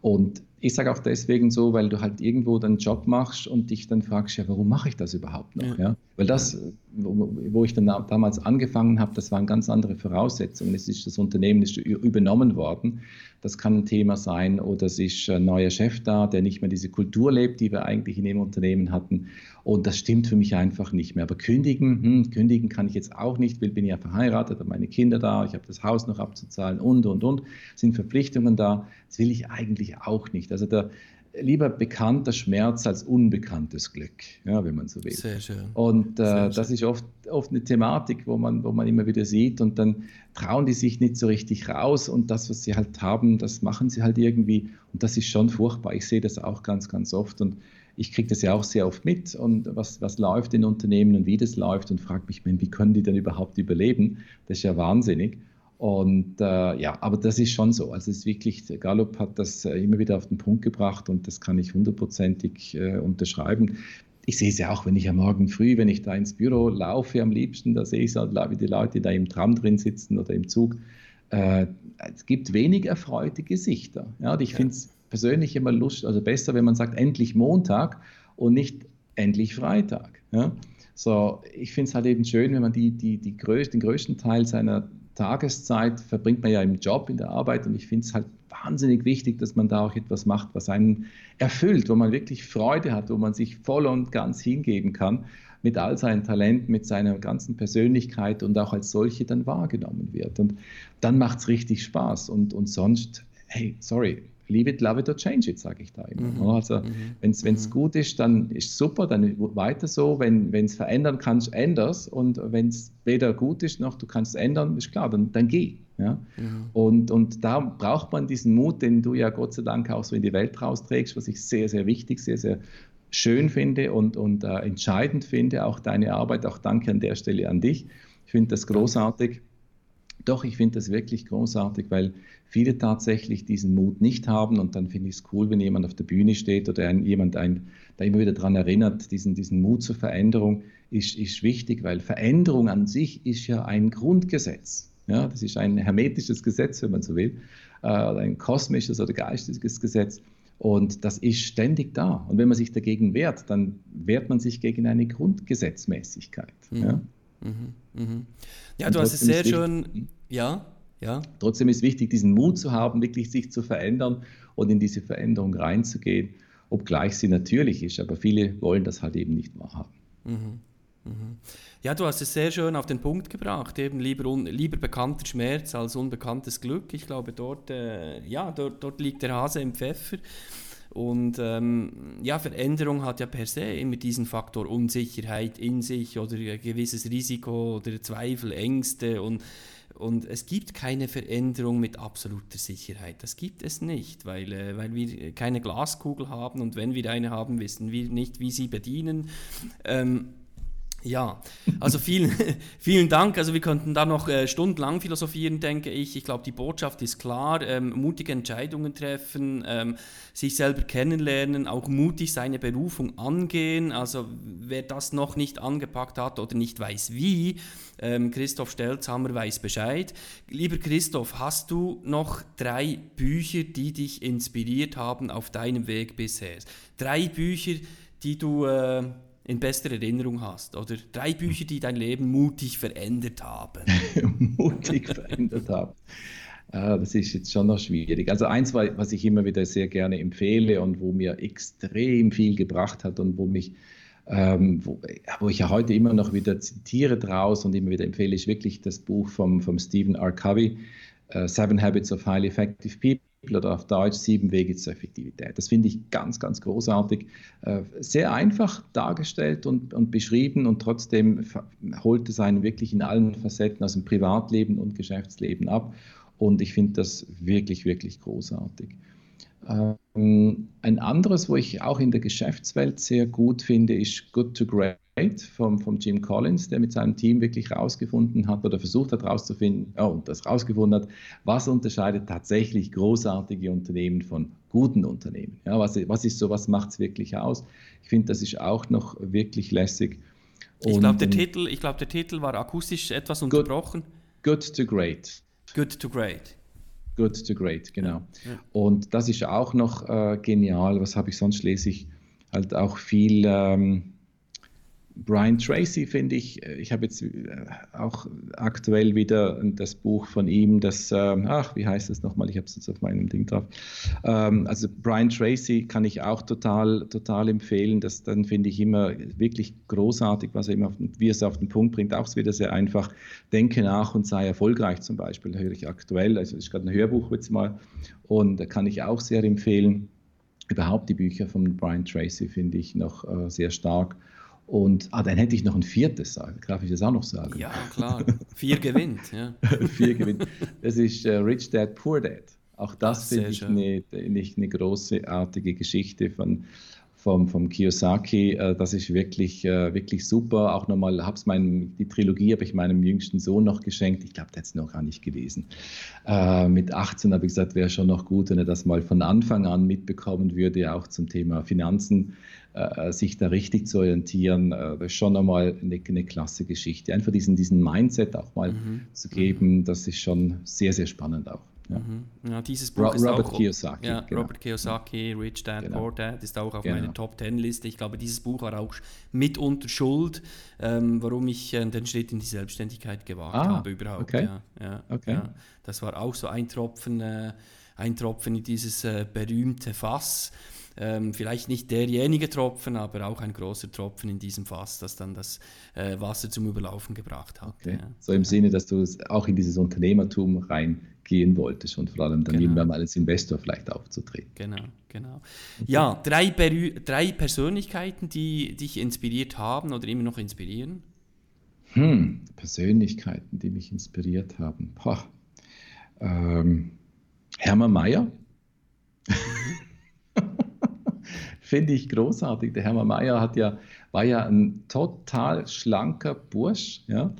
Und ich sage auch deswegen so, weil du halt irgendwo deinen Job machst und dich dann fragst, ja, warum mache ich das überhaupt noch? Ja. ja? Weil das, wo, wo ich dann damals angefangen habe, das waren ganz andere Voraussetzungen. Es ist das Unternehmen ist übernommen worden. Das kann ein Thema sein oder es ist ein neuer Chef da, der nicht mehr diese Kultur lebt, die wir eigentlich in dem Unternehmen hatten. Und das stimmt für mich einfach nicht mehr. Aber kündigen, hm, kündigen kann ich jetzt auch nicht, weil bin ja verheiratet, habe meine Kinder da, ich habe das Haus noch abzuzahlen und, und, und. Sind Verpflichtungen da. Das will ich eigentlich auch nicht. Also der, lieber bekannter Schmerz als unbekanntes Glück, ja, wenn man so will. Sehr schön. Und äh, Sehr das schön. ist oft, oft eine Thematik, wo man, wo man immer wieder sieht und dann trauen die sich nicht so richtig raus und das, was sie halt haben, das machen sie halt irgendwie und das ist schon furchtbar. Ich sehe das auch ganz, ganz oft und ich kriege das ja auch sehr oft mit und was, was läuft in Unternehmen und wie das läuft und frage mich, wie können die denn überhaupt überleben? Das ist ja wahnsinnig. Und äh, ja, aber das ist schon so. Also es ist wirklich, Gallup hat das äh, immer wieder auf den Punkt gebracht und das kann ich hundertprozentig äh, unterschreiben. Ich sehe es ja auch, wenn ich am Morgen früh, wenn ich da ins Büro laufe, am liebsten, da sehe ich halt, wie die Leute da im Tram drin sitzen oder im Zug. Äh, es gibt wenig erfreute Gesichter. Ja, und ich ja. finde es persönlich immer lustig, also besser, wenn man sagt, endlich Montag und nicht endlich Freitag. Ja? So, ich finde es halt eben schön, wenn man die, die, die größ den größten Teil seiner Tageszeit verbringt man ja im Job, in der Arbeit und ich finde es halt wahnsinnig wichtig, dass man da auch etwas macht, was einen erfüllt, wo man wirklich Freude hat, wo man sich voll und ganz hingeben kann mit all seinen Talenten, mit seiner ganzen Persönlichkeit und auch als solche dann wahrgenommen wird. Und dann macht es richtig Spaß und, und sonst, hey, sorry, leave it, love it or change it, sage ich da immer. Mhm. Also mhm. wenn es mhm. gut ist, dann ist super, dann weiter so. Wenn es verändern kannst, änders. Und wenn es weder gut ist noch du kannst es ändern, ist klar, dann, dann geh. Ja? Mhm. Und, und da braucht man diesen Mut, den du ja Gott sei Dank auch so in die Welt rausträgst, was ich sehr, sehr wichtig, sehr, sehr schön finde und, und äh, entscheidend finde. Auch deine Arbeit, auch danke an der Stelle an dich. Ich finde das großartig Doch, ich finde das wirklich großartig, weil viele tatsächlich diesen Mut nicht haben und dann finde ich es cool, wenn jemand auf der Bühne steht oder ein, jemand ein, da immer wieder daran erinnert, diesen, diesen Mut zur Veränderung ist, ist wichtig, weil Veränderung an sich ist ja ein Grundgesetz. Ja, das ist ein hermetisches Gesetz, wenn man so will, äh, ein kosmisches oder geistiges Gesetz. Und das ist ständig da. Und wenn man sich dagegen wehrt, dann wehrt man sich gegen eine Grundgesetzmäßigkeit. Mhm. Ja, mhm. Mhm. ja du hast es sehr schön. Ja, ja. Trotzdem ist wichtig, diesen Mut zu haben, wirklich sich zu verändern und in diese Veränderung reinzugehen, obgleich sie natürlich ist. Aber viele wollen das halt eben nicht wahrhaben. Mhm. Mhm. Ja, du hast es sehr schön auf den Punkt gebracht. Eben lieber, un, lieber bekannter Schmerz als unbekanntes Glück. Ich glaube, dort, äh, ja, dort, dort liegt der Hase im Pfeffer. Und ähm, ja, Veränderung hat ja per se immer diesen Faktor Unsicherheit in sich oder gewisses Risiko oder Zweifel, Ängste und und es gibt keine Veränderung mit absoluter Sicherheit. Das gibt es nicht, weil, äh, weil wir keine Glaskugel haben und wenn wir eine haben, wissen wir nicht, wie sie bedienen. Ähm, ja, also vielen, vielen Dank. Also wir könnten da noch äh, stundenlang philosophieren, denke ich. Ich glaube, die Botschaft ist klar. Ähm, mutige Entscheidungen treffen, ähm, sich selber kennenlernen, auch mutig seine Berufung angehen. Also wer das noch nicht angepackt hat oder nicht weiß wie, ähm, Christoph Stelzhammer weiß Bescheid. Lieber Christoph, hast du noch drei Bücher, die dich inspiriert haben auf deinem Weg bisher? Drei Bücher, die du... Äh, in bester Erinnerung hast? Oder drei Bücher, die dein Leben mutig verändert haben? mutig verändert haben. Ah, das ist jetzt schon noch schwierig. Also eins, was ich immer wieder sehr gerne empfehle und wo mir extrem viel gebracht hat und wo mich ähm, wo, wo, ich ja heute immer noch wieder zitiere draus und immer wieder empfehle, ist wirklich das Buch vom, vom Stephen R. Covey, uh, Seven Habits of Highly Effective People oder auf Deutsch sieben Wege zur Effektivität. Das finde ich ganz, ganz großartig. Äh, sehr einfach dargestellt und, und beschrieben und trotzdem holt es einen wirklich in allen Facetten aus dem Privatleben und Geschäftsleben ab. Und ich finde das wirklich, wirklich großartig. Ähm, ein anderes, wo ich auch in der Geschäftswelt sehr gut finde, ist Good to Great vom, vom Jim Collins, der mit seinem Team wirklich herausgefunden hat oder versucht hat herauszufinden, oh, und das herausgefunden hat, was unterscheidet tatsächlich großartige Unternehmen von guten Unternehmen. Ja, was, was ist so, was macht es wirklich aus? Ich finde, das ist auch noch wirklich lässig. Und, ich glaube, der, Titel, glaub, der Titel war akustisch etwas unterbrochen. Good, to Great. Good to Great. Good to Great, genau. Ja, ja. Und das ist auch noch äh, genial. Was habe ich sonst? Lese ich halt auch viel. Ähm, Brian Tracy finde ich, äh, ich habe jetzt äh, auch aktuell wieder das Buch von ihm, das, ähm, ach, wie heißt das nochmal? Ich habe es jetzt auf meinem Ding drauf. Ähm, also Brian Tracy kann ich auch total, total empfehlen. Das dann finde ich immer wirklich großartig, was er immer, wie er es auf den Punkt bringt. Auch wieder sehr einfach. Denke nach und sei erfolgreich zum Beispiel, höre ich aktuell. Also ist gerade ein Hörbuch jetzt mal und da kann ich auch sehr empfehlen. Überhaupt die Bücher von Brian Tracy finde ich noch äh, sehr stark. Und ah, dann hätte ich noch ein viertes sagen. Darf ich das auch noch sagen? Ja, klar. Vier gewinnt. Ja. Vier gewinnt. Das ist äh, Rich Dad, Poor Dad. Auch das finde ich eine, eine, eine großartige Geschichte von, vom, vom Kiyosaki. Äh, das ist wirklich, äh, wirklich super. Auch nochmal, hab's mein, die Trilogie habe ich meinem jüngsten Sohn noch geschenkt. Ich glaube, der hat es noch gar nicht gelesen. Äh, mit 18 habe ich gesagt, wäre schon noch gut, wenn er das mal von Anfang an mitbekommen würde, auch zum Thema Finanzen, sich da richtig zu orientieren. das ist schon einmal eine, eine klasse Geschichte. Einfach diesen, diesen Mindset auch mal mhm. zu geben, das ist schon sehr, sehr spannend auch. Ja. Mhm. ja. dieses Buch Ro ist Robert auch, Kiyosaki. Ja, genau. Robert Kiyosaki, Rich Dad, genau. Poor Dad ist auch auf genau. meiner Top Ten Liste. Ich glaube, dieses Buch war auch mitunter Schuld, ähm, warum ich äh, den Schritt in die Selbstständigkeit gewagt ah, habe überhaupt. Okay. Ja, ja, okay. ja, Das war auch so ein Tropfen, äh, ein Tropfen in dieses äh, berühmte Fass. Ähm, vielleicht nicht derjenige Tropfen, aber auch ein großer Tropfen in diesem Fass, das dann das äh, Wasser zum Überlaufen gebracht hat. Okay. Ja. So im Sinne, dass du auch in dieses Unternehmertum reingehen wolltest und vor allem dann genau. irgendwann mal als Investor vielleicht aufzutreten. Genau, genau. Ja, drei, drei Persönlichkeiten, die dich inspiriert haben oder immer noch inspirieren? Hm, Persönlichkeiten, die mich inspiriert haben. Ähm, Hermann Mayer. Mhm. finde ich großartig. Der Hermann Mayer hat ja, war ja ein total schlanker Bursch, ja,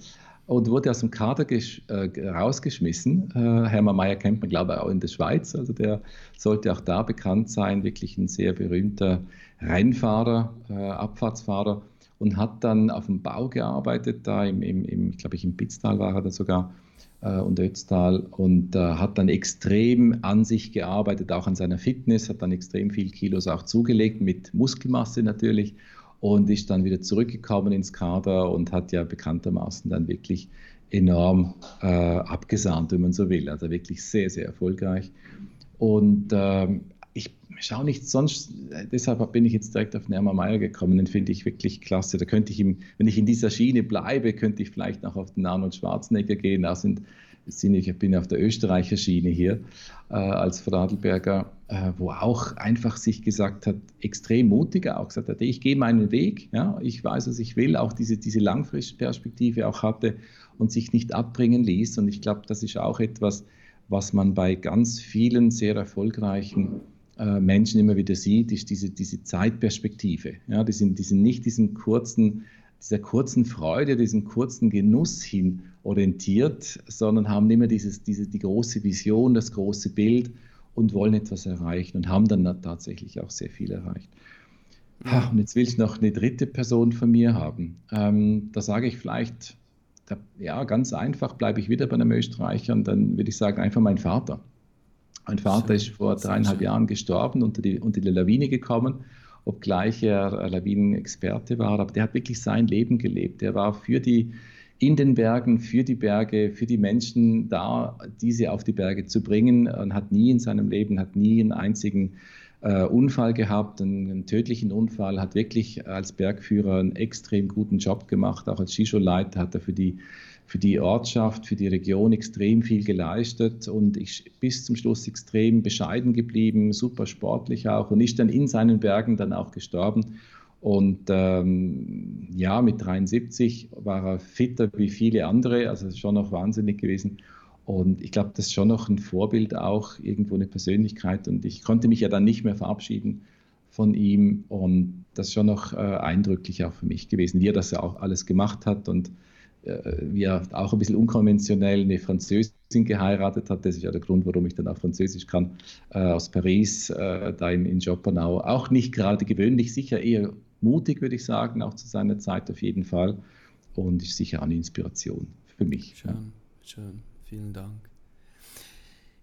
und wurde aus dem Kader äh, rausgeschmissen. Äh, Hermann Mayer kennt man, glaube ich, auch in der Schweiz. Also der sollte auch da bekannt sein, wirklich ein sehr berühmter Rennfahrer, äh, Abfahrtsfahrer. Und hat dann auf dem Bau gearbeitet, da im, im, im glaube ich, im Pitztal war er da sogar äh, und Ötztal. Und äh, hat dann extrem an sich gearbeitet, auch an seiner Fitness, hat dann extrem viel Kilos auch zugelegt, mit Muskelmasse natürlich und ist dann wieder zurückgekommen ins Kader und hat ja bekanntermaßen dann wirklich enorm äh, abgesahnt, wenn man so will. Also wirklich sehr, sehr erfolgreich. Und ähm, ich schaue nicht sonst, deshalb bin ich jetzt direkt auf Nerma Meyer gekommen, den finde ich wirklich klasse. Da könnte ich ihm, wenn ich in dieser Schiene bleibe, könnte ich vielleicht noch auf den Arnold Schwarzenegger gehen. Da sind ich bin auf der Österreicher Schiene hier äh, als Vorarlberger, äh, wo auch einfach sich gesagt hat, extrem mutig auch gesagt hat, ich gehe meinen Weg, ja, ich weiß, was ich will, auch diese, diese Langfristperspektive auch hatte und sich nicht abbringen ließ. Und ich glaube, das ist auch etwas, was man bei ganz vielen sehr erfolgreichen äh, Menschen immer wieder sieht, ist diese, diese Zeitperspektive. Ja, die, sind, die sind nicht diesen kurzen dieser kurzen Freude, diesem kurzen Genuss hin orientiert, sondern haben immer dieses, diese, die große Vision, das große Bild und wollen etwas erreichen und haben dann tatsächlich auch sehr viel erreicht. Ha, und jetzt will ich noch eine dritte Person von mir haben. Ähm, da sage ich vielleicht, da, ja, ganz einfach, bleibe ich wieder bei einem Österreicher und dann würde ich sagen, einfach mein Vater. Mein Vater ist vor dreieinhalb Jahren gestorben, unter die, unter die Lawine gekommen obgleich er Lawinenexperte war, aber der hat wirklich sein Leben gelebt. Er war für die in den Bergen, für die Berge, für die Menschen da, diese auf die Berge zu bringen und hat nie in seinem Leben, hat nie einen einzigen äh, Unfall gehabt, einen, einen, tödlichen Unfall, hat wirklich als Bergführer einen extrem guten Job gemacht, auch als Skischulleiter hat er für die für die Ortschaft, für die Region extrem viel geleistet und ich bis zum Schluss extrem bescheiden geblieben, super sportlich auch und ist dann in seinen Bergen dann auch gestorben. Und ähm, ja, mit 73 war er fitter wie viele andere, also schon noch wahnsinnig gewesen. Und ich glaube, das ist schon noch ein Vorbild auch, irgendwo eine Persönlichkeit. Und ich konnte mich ja dann nicht mehr verabschieden von ihm. Und das ist schon noch äh, eindrücklich auch für mich gewesen, wie er das ja auch alles gemacht hat. Und äh, er auch ein bisschen unkonventionell eine Französin geheiratet hat. Das ist ja der Grund, warum ich dann auch Französisch kann, äh, aus Paris, äh, da in, in Joppernau. Auch nicht gerade gewöhnlich, sicher eher mutig, würde ich sagen, auch zu seiner Zeit auf jeden Fall. Und ist sicher eine Inspiration für mich. Schön, ja. schön. Vielen Dank.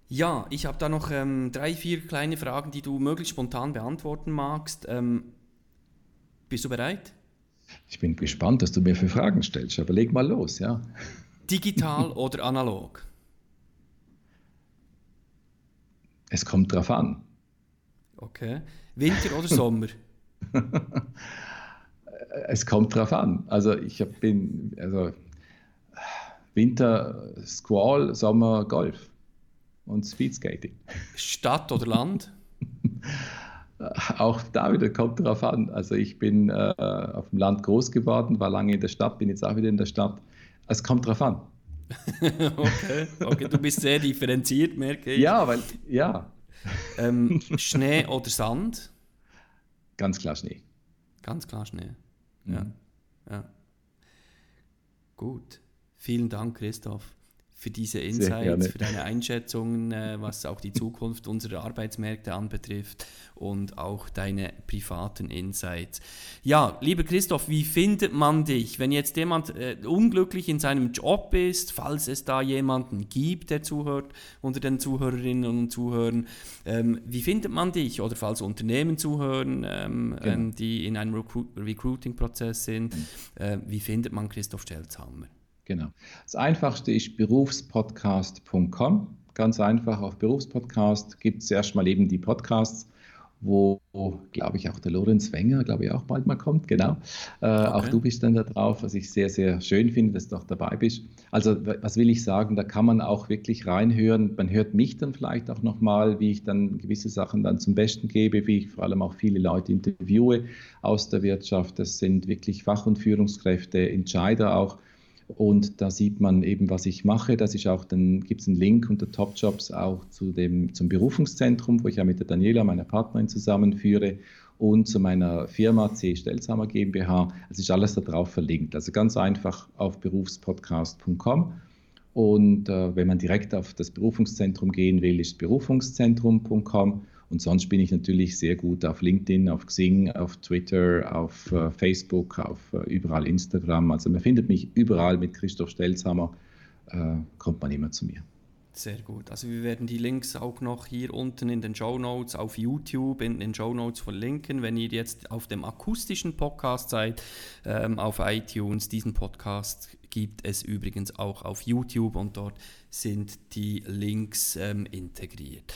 Ja, ich habe da noch ähm, drei, vier kleine Fragen, die du möglichst spontan beantworten magst. Ähm, bist du bereit? Ich bin gespannt, dass du mir für Fragen stellst, aber leg mal los, ja. Digital oder analog? Es kommt drauf an. Okay. Winter oder Sommer? es kommt drauf an. Also ich bin, also Winter Squall, Sommer Golf und Speedskating. Stadt oder Land? Auch da wieder kommt drauf an. Also ich bin äh, auf dem Land groß geworden, war lange in der Stadt, bin jetzt auch wieder in der Stadt. Es kommt drauf an. okay, okay, du bist sehr differenziert, merke ich. Ja, weil, ja. Ähm, Schnee oder Sand? Ganz klar Schnee. Ganz klar Schnee. Ja. Mhm. ja. Gut. Vielen Dank, Christoph für diese Insights, für deine Einschätzungen, äh, was auch die Zukunft unserer Arbeitsmärkte anbetrifft und auch deine privaten Insights. Ja, lieber Christoph, wie findet man dich, wenn jetzt jemand äh, unglücklich in seinem Job ist, falls es da jemanden gibt, der zuhört unter den Zuhörerinnen und Zuhörern, ähm, wie findet man dich oder falls Unternehmen zuhören, ähm, genau. ähm, die in einem Recru Recruiting-Prozess sind, mhm. äh, wie findet man Christoph Stelzhammer? Genau. Das einfachste ist berufspodcast.com. Ganz einfach auf Berufspodcast gibt es erstmal eben die Podcasts, wo, glaube ich, auch der Lorenz Wenger, glaube ich, auch bald mal kommt. Genau. Äh, okay. Auch du bist dann da drauf, was ich sehr, sehr schön finde, dass du auch dabei bist. Also, was will ich sagen? Da kann man auch wirklich reinhören. Man hört mich dann vielleicht auch nochmal, wie ich dann gewisse Sachen dann zum Besten gebe, wie ich vor allem auch viele Leute interviewe aus der Wirtschaft. Das sind wirklich Fach- und Führungskräfte, Entscheider auch und da sieht man eben, was ich mache. Das ist auch, dann gibt es einen Link unter Top Jobs auch zu dem, zum Berufungszentrum, wo ich ja mit der Daniela, meiner Partnerin, zusammenführe. und zu meiner Firma C. Stelzhammer GmbH. Es ist alles darauf verlinkt. Also ganz einfach auf berufspodcast.com. Und äh, wenn man direkt auf das Berufungszentrum gehen will, ist berufungszentrum.com. Und sonst bin ich natürlich sehr gut auf LinkedIn, auf Xing, auf Twitter, auf äh, Facebook, auf äh, überall Instagram. Also man findet mich überall mit Christoph Stelzhammer, äh, kommt man immer zu mir. Sehr gut. Also wir werden die Links auch noch hier unten in den Show Notes auf YouTube in den Show Notes verlinken. Wenn ihr jetzt auf dem akustischen Podcast seid, ähm, auf iTunes, diesen Podcast gibt es übrigens auch auf YouTube und dort sind die Links ähm, integriert.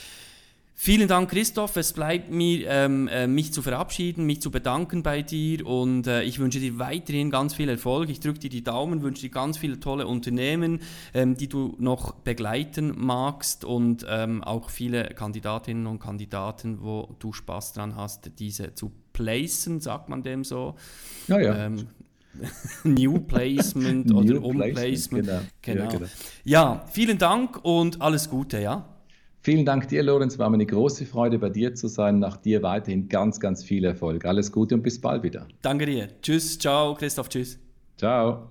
Vielen Dank, Christoph. Es bleibt mir, ähm, äh, mich zu verabschieden, mich zu bedanken bei dir und äh, ich wünsche dir weiterhin ganz viel Erfolg. Ich drücke dir die Daumen, wünsche dir ganz viele tolle Unternehmen, ähm, die du noch begleiten magst und ähm, auch viele Kandidatinnen und Kandidaten, wo du Spaß dran hast, diese zu placen, sagt man dem so. Ja, ja. Ähm, New Placement oder Umplacement. Genau. Genau. Ja, genau. ja, vielen Dank und alles Gute, ja. Vielen Dank dir, Lorenz. War mir eine große Freude, bei dir zu sein. Nach dir weiterhin ganz, ganz viel Erfolg. Alles Gute und bis bald wieder. Danke dir. Tschüss, ciao, Christoph, tschüss. Ciao.